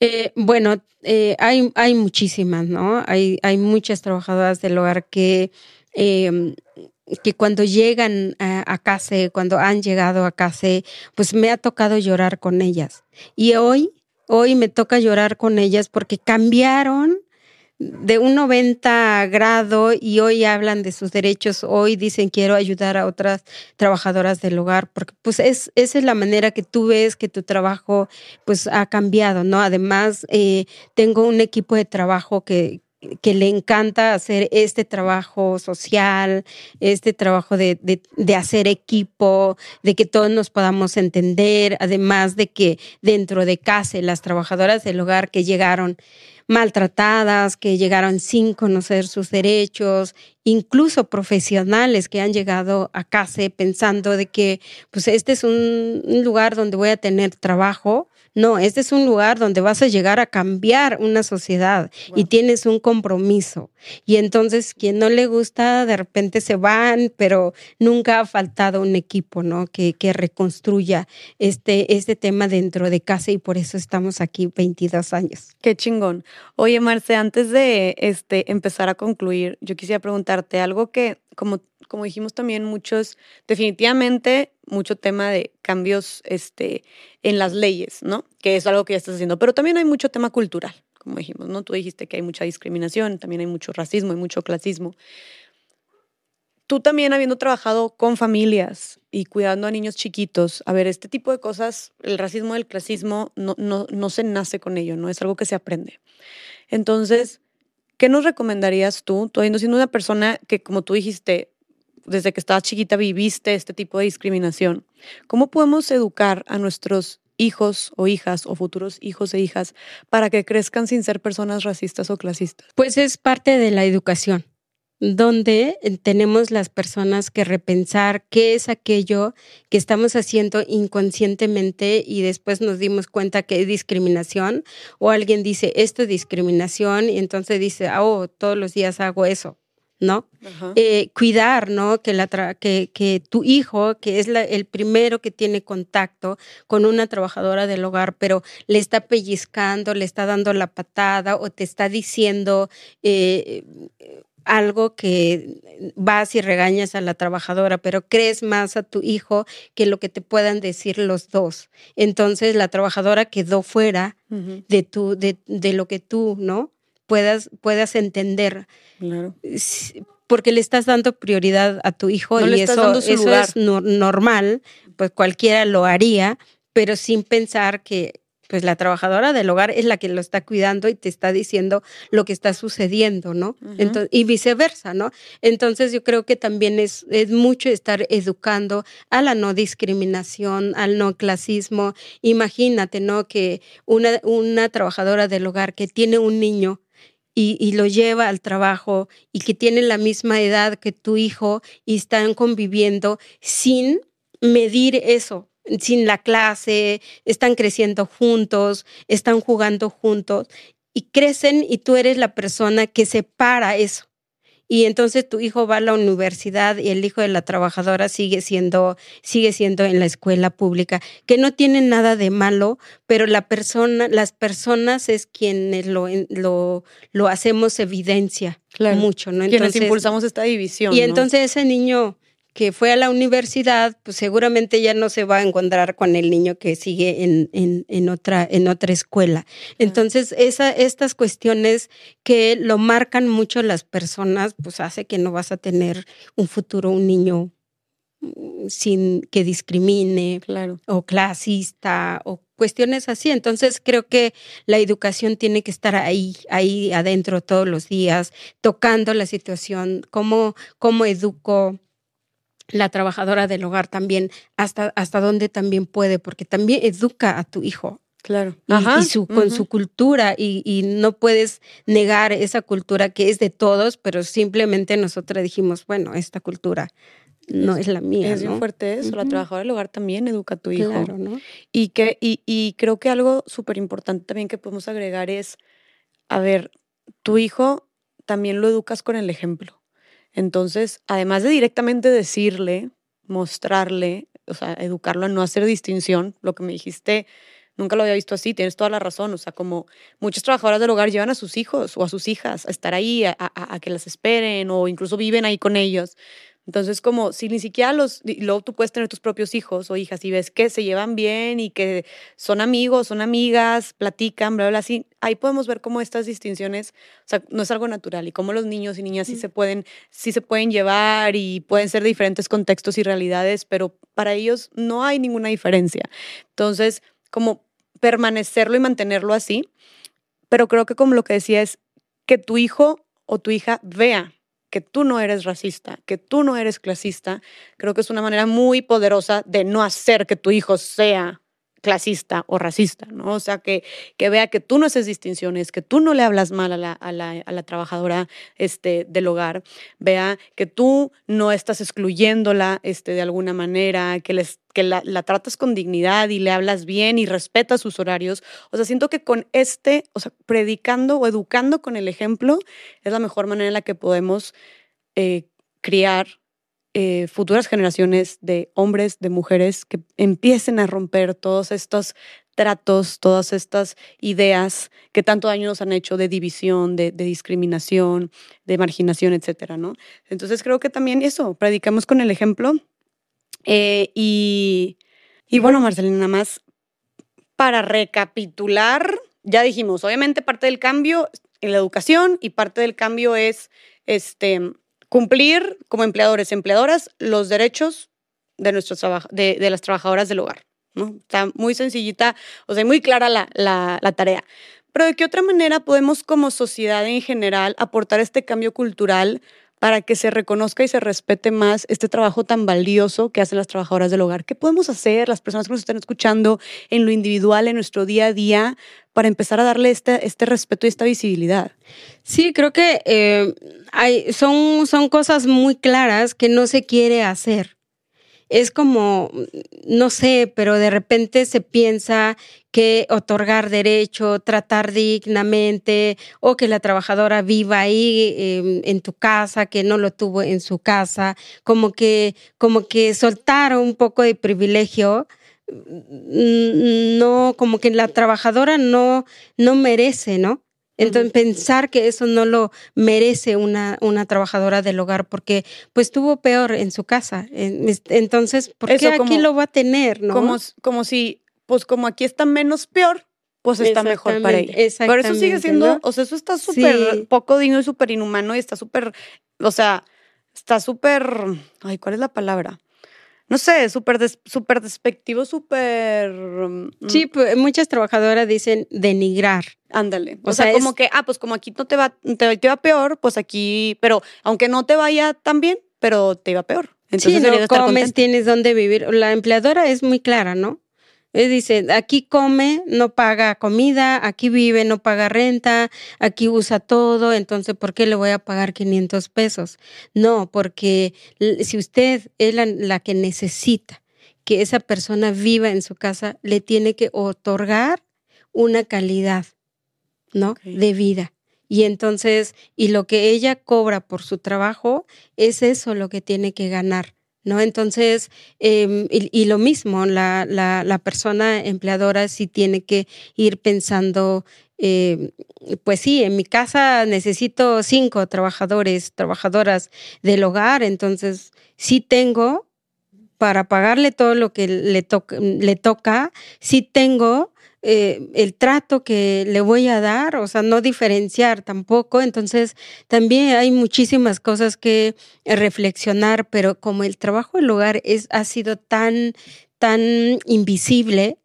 Eh, bueno, eh, hay, hay muchísimas, ¿no? Hay, hay muchas trabajadoras del hogar que, em, que cuando llegan a, a, casa, cuando han llegado a casa, pues me ha tocado llorar con ellas. Y hoy, hoy me toca llorar con ellas porque cambiaron de un 90 grado y hoy hablan de sus derechos, hoy dicen quiero ayudar a otras trabajadoras del hogar, porque pues es, esa es la manera que tú ves que tu trabajo pues ha cambiado, ¿no? Además, eh, tengo un equipo de trabajo que, que le encanta hacer este trabajo social, este trabajo de, de, de, hacer equipo, de que todos nos podamos entender, además de que dentro de casa las trabajadoras del hogar que llegaron maltratadas, que llegaron sin conocer sus derechos, incluso profesionales que han llegado a casa pensando de que pues este es un lugar donde voy a tener trabajo, no, este es un lugar donde vas a llegar a cambiar una sociedad y tienes un compromiso. Y entonces, quien no le gusta, de repente se van, pero nunca ha faltado un equipo, ¿no? Que, que reconstruya este, este tema dentro de casa y por eso estamos aquí 22 años. Qué chingón. Oye, Marce, antes de este, empezar a concluir, yo quisiera preguntarte algo que, como como dijimos también, muchos, definitivamente, mucho tema de cambios este, en las leyes, ¿no? Que es algo que ya estás haciendo, pero también hay mucho tema cultural, como dijimos, ¿no? Tú dijiste que hay mucha discriminación, también hay mucho racismo, hay mucho clasismo. Tú también habiendo trabajado con familias y cuidando a niños chiquitos, a ver, este tipo de cosas, el racismo, el clasismo, no, no, no se nace con ello, ¿no? Es algo que se aprende. Entonces, ¿qué nos recomendarías tú? Tú siendo una persona que, como tú dijiste, desde que estabas chiquita viviste este tipo de discriminación. ¿Cómo podemos educar a nuestros hijos o hijas o futuros hijos e hijas para que crezcan sin ser personas racistas o clasistas? Pues es parte de la educación, donde tenemos las personas que repensar qué es aquello que estamos haciendo inconscientemente y después nos dimos cuenta que es discriminación o alguien dice esto es discriminación y entonces dice, oh, todos los días hago eso ¿no? Eh, cuidar, ¿no? Que, la que, que, tu hijo, que es el primero que tiene contacto con una trabajadora del hogar, pero le está pellizcando, le está dando la patada o te está diciendo eh, algo que vas y regañas a la trabajadora, pero crees más a tu hijo que lo que te puedan decir los dos. Entonces la trabajadora quedó fuera de, tu, de, de lo que tú, ¿no? Puedas, puedas entender. Claro. Porque le estás dando prioridad a tu hijo y eso, eso es normal, pues cualquiera lo haría, pero sin pensar que pues la trabajadora del hogar es la que lo está cuidando y te está diciendo lo que está sucediendo, ¿no? Entonces, y viceversa, ¿no? Entonces yo creo que también es, es mucho estar educando a la no discriminación, al no clasismo. Imagínate, ¿no? Que una, una trabajadora del hogar que tiene un niño y, lo lleva al trabajo y que tiene la misma edad que tu hijo y están conviviendo sin medir eso, sin la clase, están creciendo juntos, están jugando juntos y crecen y tú eres la persona que separa eso y entonces tu hijo va a la universidad y el hijo de la trabajadora sigue siendo, sigue siendo en la escuela pública, que no tiene nada de malo, pero la persona, las personas es quienes lo, lo, lo hacemos evidencia. mucho, ¿no? Entonces, Quienes impulsamos esta división. Y entonces ese niño que fue a la universidad, pues seguramente ya no se va a encontrar con el niño que sigue en, en, otra, en otra escuela. Entonces, esa, estas cuestiones que lo marcan mucho las personas, pues hace que no vas a tener un futuro, un niño mm, sin que discrimine claro. o clasista o cuestiones así. Entonces creo que la educación tiene que estar ahí, ahí adentro todos los días, tocando la situación, cómo, cómo educo la trabajadora del hogar también, hasta, hasta dónde también puede, porque también educa a tu hijo. Claro. Y, su, con su cultura, y, y, no puedes negar esa cultura que es de todos, pero simplemente nosotros dijimos, bueno, esta cultura no es, la mía. Es bien fuerte eso. La trabajadora del hogar también educa a tu hijo. Claro, ¿no? Y, que, y, y creo que algo súper importante también que podemos agregar es, a ver, tu hijo también lo educas con el ejemplo. Entonces, además de directamente decirle, mostrarle, o sea, educarlo a no hacer distinción, lo que me dijiste, nunca lo había visto así, tienes toda la razón, o sea, como muchas trabajadoras del hogar llevan a sus hijos o a sus hijas a estar ahí, a, a que las esperen o incluso viven ahí con ellos. Entonces, como si ni siquiera los, luego tú puedes tener tus propios hijos o hijas y ves que se llevan bien y que son amigos, son amigas, platican, bla, bla, así, ahí podemos ver cómo estas distinciones, o sea, no es algo natural y cómo los niños y niñas sí se pueden, sí se pueden llevar y pueden ser de diferentes contextos y realidades, pero para ellos no hay ninguna diferencia. Entonces, como permanecerlo y mantenerlo así, pero creo que como lo que decía es que tu hijo o tu hija vea que tú no eres racista, que tú no eres clasista, creo que es una manera muy poderosa de no hacer que tu hijo sea clasista o racista, ¿no? O sea, que, que vea que tú no haces distinciones, que tú no le hablas mal a la, a la, trabajadora este, del hogar, vea que tú no estás excluyéndola este, de alguna manera, que, les, que la, la, tratas con dignidad y le hablas bien y respetas sus horarios. O sea, siento que con este, o sea, predicando o educando con el ejemplo es la mejor manera en la que podemos eh, criar eh, futuras generaciones de hombres, de mujeres que empiecen a romper todos estos tratos, todas estas ideas que tanto daño nos han hecho de división, de, discriminación, de marginación, etcétera, ¿no? Entonces creo que también eso, predicamos con el ejemplo. Eh, y, y bueno, Marcelina, más para recapitular, ya dijimos, obviamente parte del cambio en la educación y parte del cambio es este cumplir como empleadores, empleadoras, los derechos de, nuestros de, de las trabajadoras del hogar. ¿no? Está muy sencillita, o sea, muy clara la, la, la tarea. Pero ¿de qué otra manera podemos como sociedad en general aportar este cambio cultural para que se reconozca y se respete más este trabajo tan valioso que hacen las trabajadoras del hogar. ¿Qué podemos hacer las personas que nos están escuchando en lo individual, en nuestro día a día, para empezar a darle este, este respeto y esta visibilidad? Sí, creo que eh, hay, son, son cosas muy claras que no se quiere hacer es como, no sé, pero de repente se piensa que otorgar derecho, tratar dignamente o que la trabajadora viva ahí em, en tu casa, que no lo tuvo en su casa, como que, como que soltar un poco de privilegio mm, no, como que la trabajadora no, no merece, ¿no? Entonces, pensar que eso no lo merece una, una trabajadora del hogar porque pues tuvo peor en su casa. Entonces, ¿por qué aquí lo va a tener? ¿no? Como, como si, pues como aquí está menos peor, pues está mejor para ella. Pero eso sigue siendo, o sea, eso está súper poco digno y súper inhumano y está súper, o sea, está súper, ay, ¿cuál es la palabra? No sé, súper super despectivo, súper... Mm, sí, pues, muchas trabajadoras dicen denigrar. Ándale. O, sea, como que, ah, pues como aquí no te va, te, va peor, pues aquí, pero aunque no te vaya tan bien, pero te iba peor. Entonces, sí, no comes, tienes dónde vivir. La empleadora es muy clara, ¿no? Él dice, aquí come, no paga comida, aquí vive, no paga renta, aquí usa todo, entonces ¿por qué le voy a pagar 500 pesos? No, porque si usted es la, que necesita que esa persona viva en su casa, le tiene que otorgar una calidad, ¿no? De vida. Y entonces, y lo que ella cobra por su trabajo, es eso lo que tiene que ganar ¿no? Entonces, em, y, lo mismo, la, la, persona empleadora sí tiene que ir pensando, em, pues sí, en mi casa necesito cinco trabajadores, trabajadoras del hogar, entonces sí tengo para pagarle todo lo que le, le toca, sí tengo eh, el trato que le voy a dar, o sea, no diferenciar tampoco. Entonces, también hay muchísimas cosas que reflexionar, pero como el trabajo del hogar es, ha sido tan, tan invisible,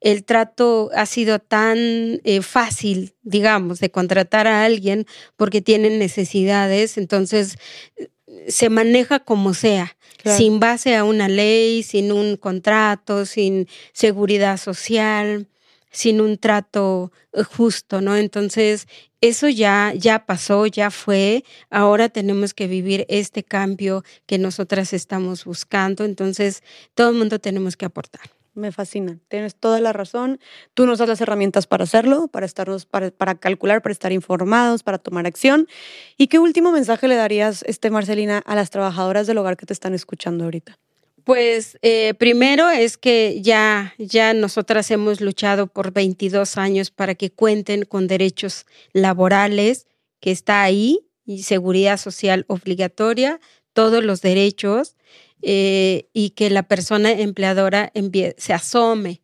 el trato ha sido tan eh, fácil, digamos, de contratar a alguien porque tienen necesidades, entonces se maneja como sea, sin base a una ley, sin un contrato, sin seguridad social sin un trato eh, justo, ¿no? Entonces, eso ya, ya pasó, ya fue, ahora tenemos que vivir este cambio que nosotras estamos buscando, entonces todo el mundo tenemos que aportar. Me fascina, tienes toda la razón. Tú nos das las herramientas para hacerlo, para estarnos, para, para, calcular, para estar informados, para tomar acción. ¿Y qué último mensaje le darías, este, Marcelina, a las trabajadoras del hogar que te están escuchando ahorita? Pues eh, primero es que ya, ya nosotras hemos luchado por 22 años para que cuenten con derechos laborales, que está ahí, y seguridad social obligatoria, todos los derechos, eh, y que la persona empleadora se asome,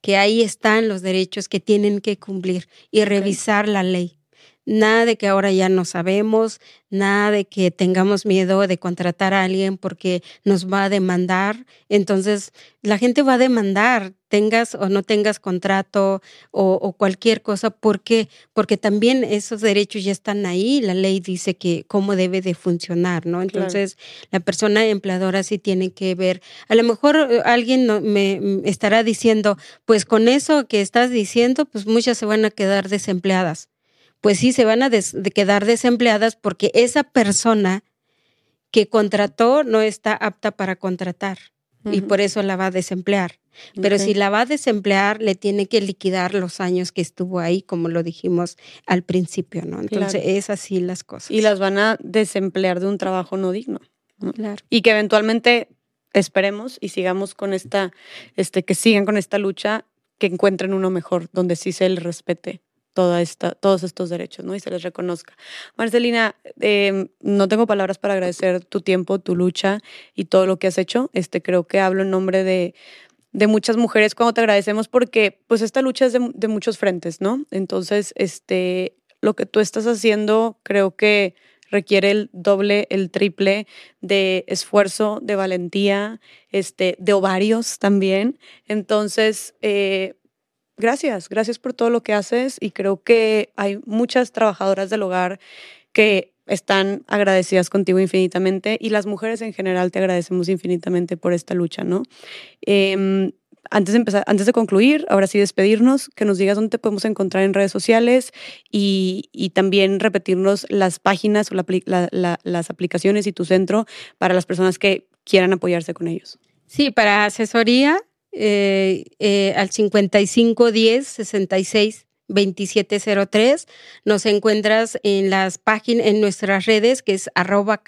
que ahí están los derechos que tienen que cumplir y revisar la ley nada de que ahora ya no sabemos, nada de que tengamos miedo de contratar a alguien porque nos va a demandar. Entonces, la gente va a demandar, tengas o no tengas contrato o, cualquier cosa, porque porque también esos derechos ya están ahí, la ley dice que cómo debe de funcionar, ¿no? Entonces, la persona empleadora sí tiene que ver, a lo mejor eh, alguien me estará diciendo, pues con eso que estás diciendo, pues muchas se van a quedar desempleadas pues sí se van a quedar desempleadas porque esa persona que contrató no está apta para contratar y por eso la va a desemplear. Pero si la va a desemplear, le tiene que liquidar los años que estuvo ahí, como lo dijimos al principio, ¿no? Entonces, es así las cosas. Y las van a desemplear de un trabajo no digno. Claro. Y que eventualmente esperemos y sigamos con esta, este, que sigan con esta lucha, que encuentren uno mejor, donde sí se les respete toda esta, todos estos derechos ¿no? y se les reconozca. Marcelina, em, no tengo palabras para agradecer tu tiempo, tu lucha y todo lo que has hecho. Este, creo que hablo en nombre de, de muchas mujeres cuando te agradecemos porque pues esta lucha es de, de, muchos frentes, ¿no? Entonces, este, lo que tú estás haciendo creo que requiere el doble, el triple de esfuerzo, de valentía, este, de ovarios también. Entonces, eh, gracias, gracias por todo lo que haces y creo que hay muchas trabajadoras del hogar que están agradecidas contigo infinitamente y las mujeres en general te agradecemos infinitamente por esta lucha, ¿no? Em, antes de empezar, antes de concluir, ahora sí despedirnos, que nos digas dónde te podemos encontrar en redes sociales y, también repetirnos las páginas o las aplicaciones y tu centro para las personas que quieran apoyarse con ellos. Sí, para asesoría eh, eh, al 5510 66 2703. Nos encuentras en las páginas, en nuestras redes, que es arroba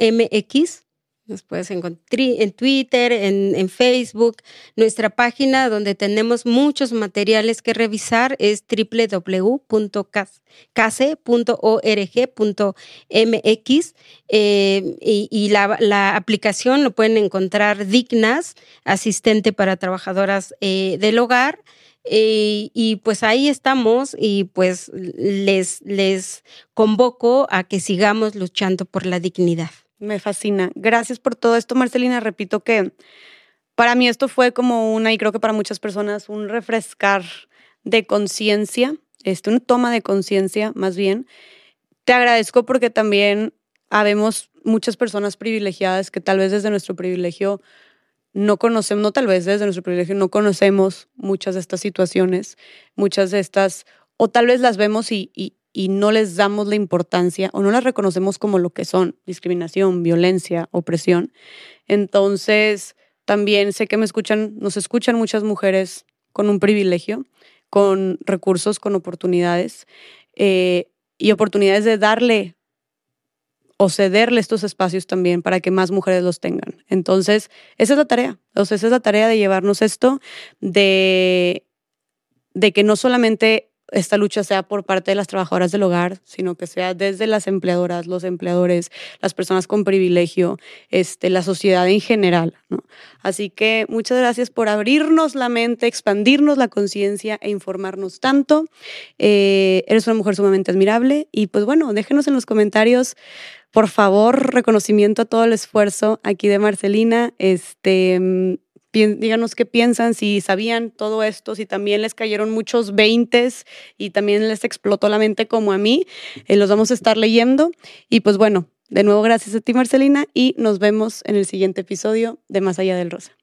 MX nos puedes encontrar en Twitter, en, Facebook. Nuestra página donde tenemos muchos materiales que revisar es www.case.org.mx eh, y, la, aplicación lo pueden encontrar Dignas, asistente para trabajadoras eh, del hogar. Eh, y pues ahí estamos y pues les, les convoco a que sigamos luchando por la dignidad. Me fascina. Gracias por todo esto, Marcelina. Repito que para mí esto fue como una, y creo que para muchas personas, un refrescar de conciencia, este, una toma de conciencia más bien. Te agradezco porque también habemos muchas personas privilegiadas que tal vez desde nuestro privilegio no conocemos, no tal vez desde nuestro privilegio no conocemos muchas de estas situaciones, muchas de estas, o tal vez las vemos y, y no les damos la importancia o no las reconocemos como lo que son, discriminación, violencia, opresión. Entonces, también sé que me escuchan, nos escuchan muchas mujeres con un privilegio, con recursos, con oportunidades eh, y oportunidades de darle o cederle estos espacios también para que más mujeres los tengan. Entonces, esa es la tarea. O sea, esa es la tarea de llevarnos esto, de, de que no solamente esta lucha sea por parte de las trabajadoras del hogar, sino que sea desde las empleadoras, los empleadores, las personas con privilegio, este, la sociedad en general. Así que muchas gracias por abrirnos la mente, expandirnos la conciencia e informarnos tanto. Eh, eres una mujer sumamente admirable y pues bueno, déjenos en los comentarios. Por favor, reconocimiento a todo el esfuerzo aquí de Marcelina. Este, díganos qué piensan, si sabían todo esto, si también les cayeron muchos veintes y también les explotó la mente como a mí. Eh, los vamos a estar leyendo. Y pues bueno, de nuevo gracias a ti Marcelina y nos vemos en el siguiente episodio de Más allá del Rosa.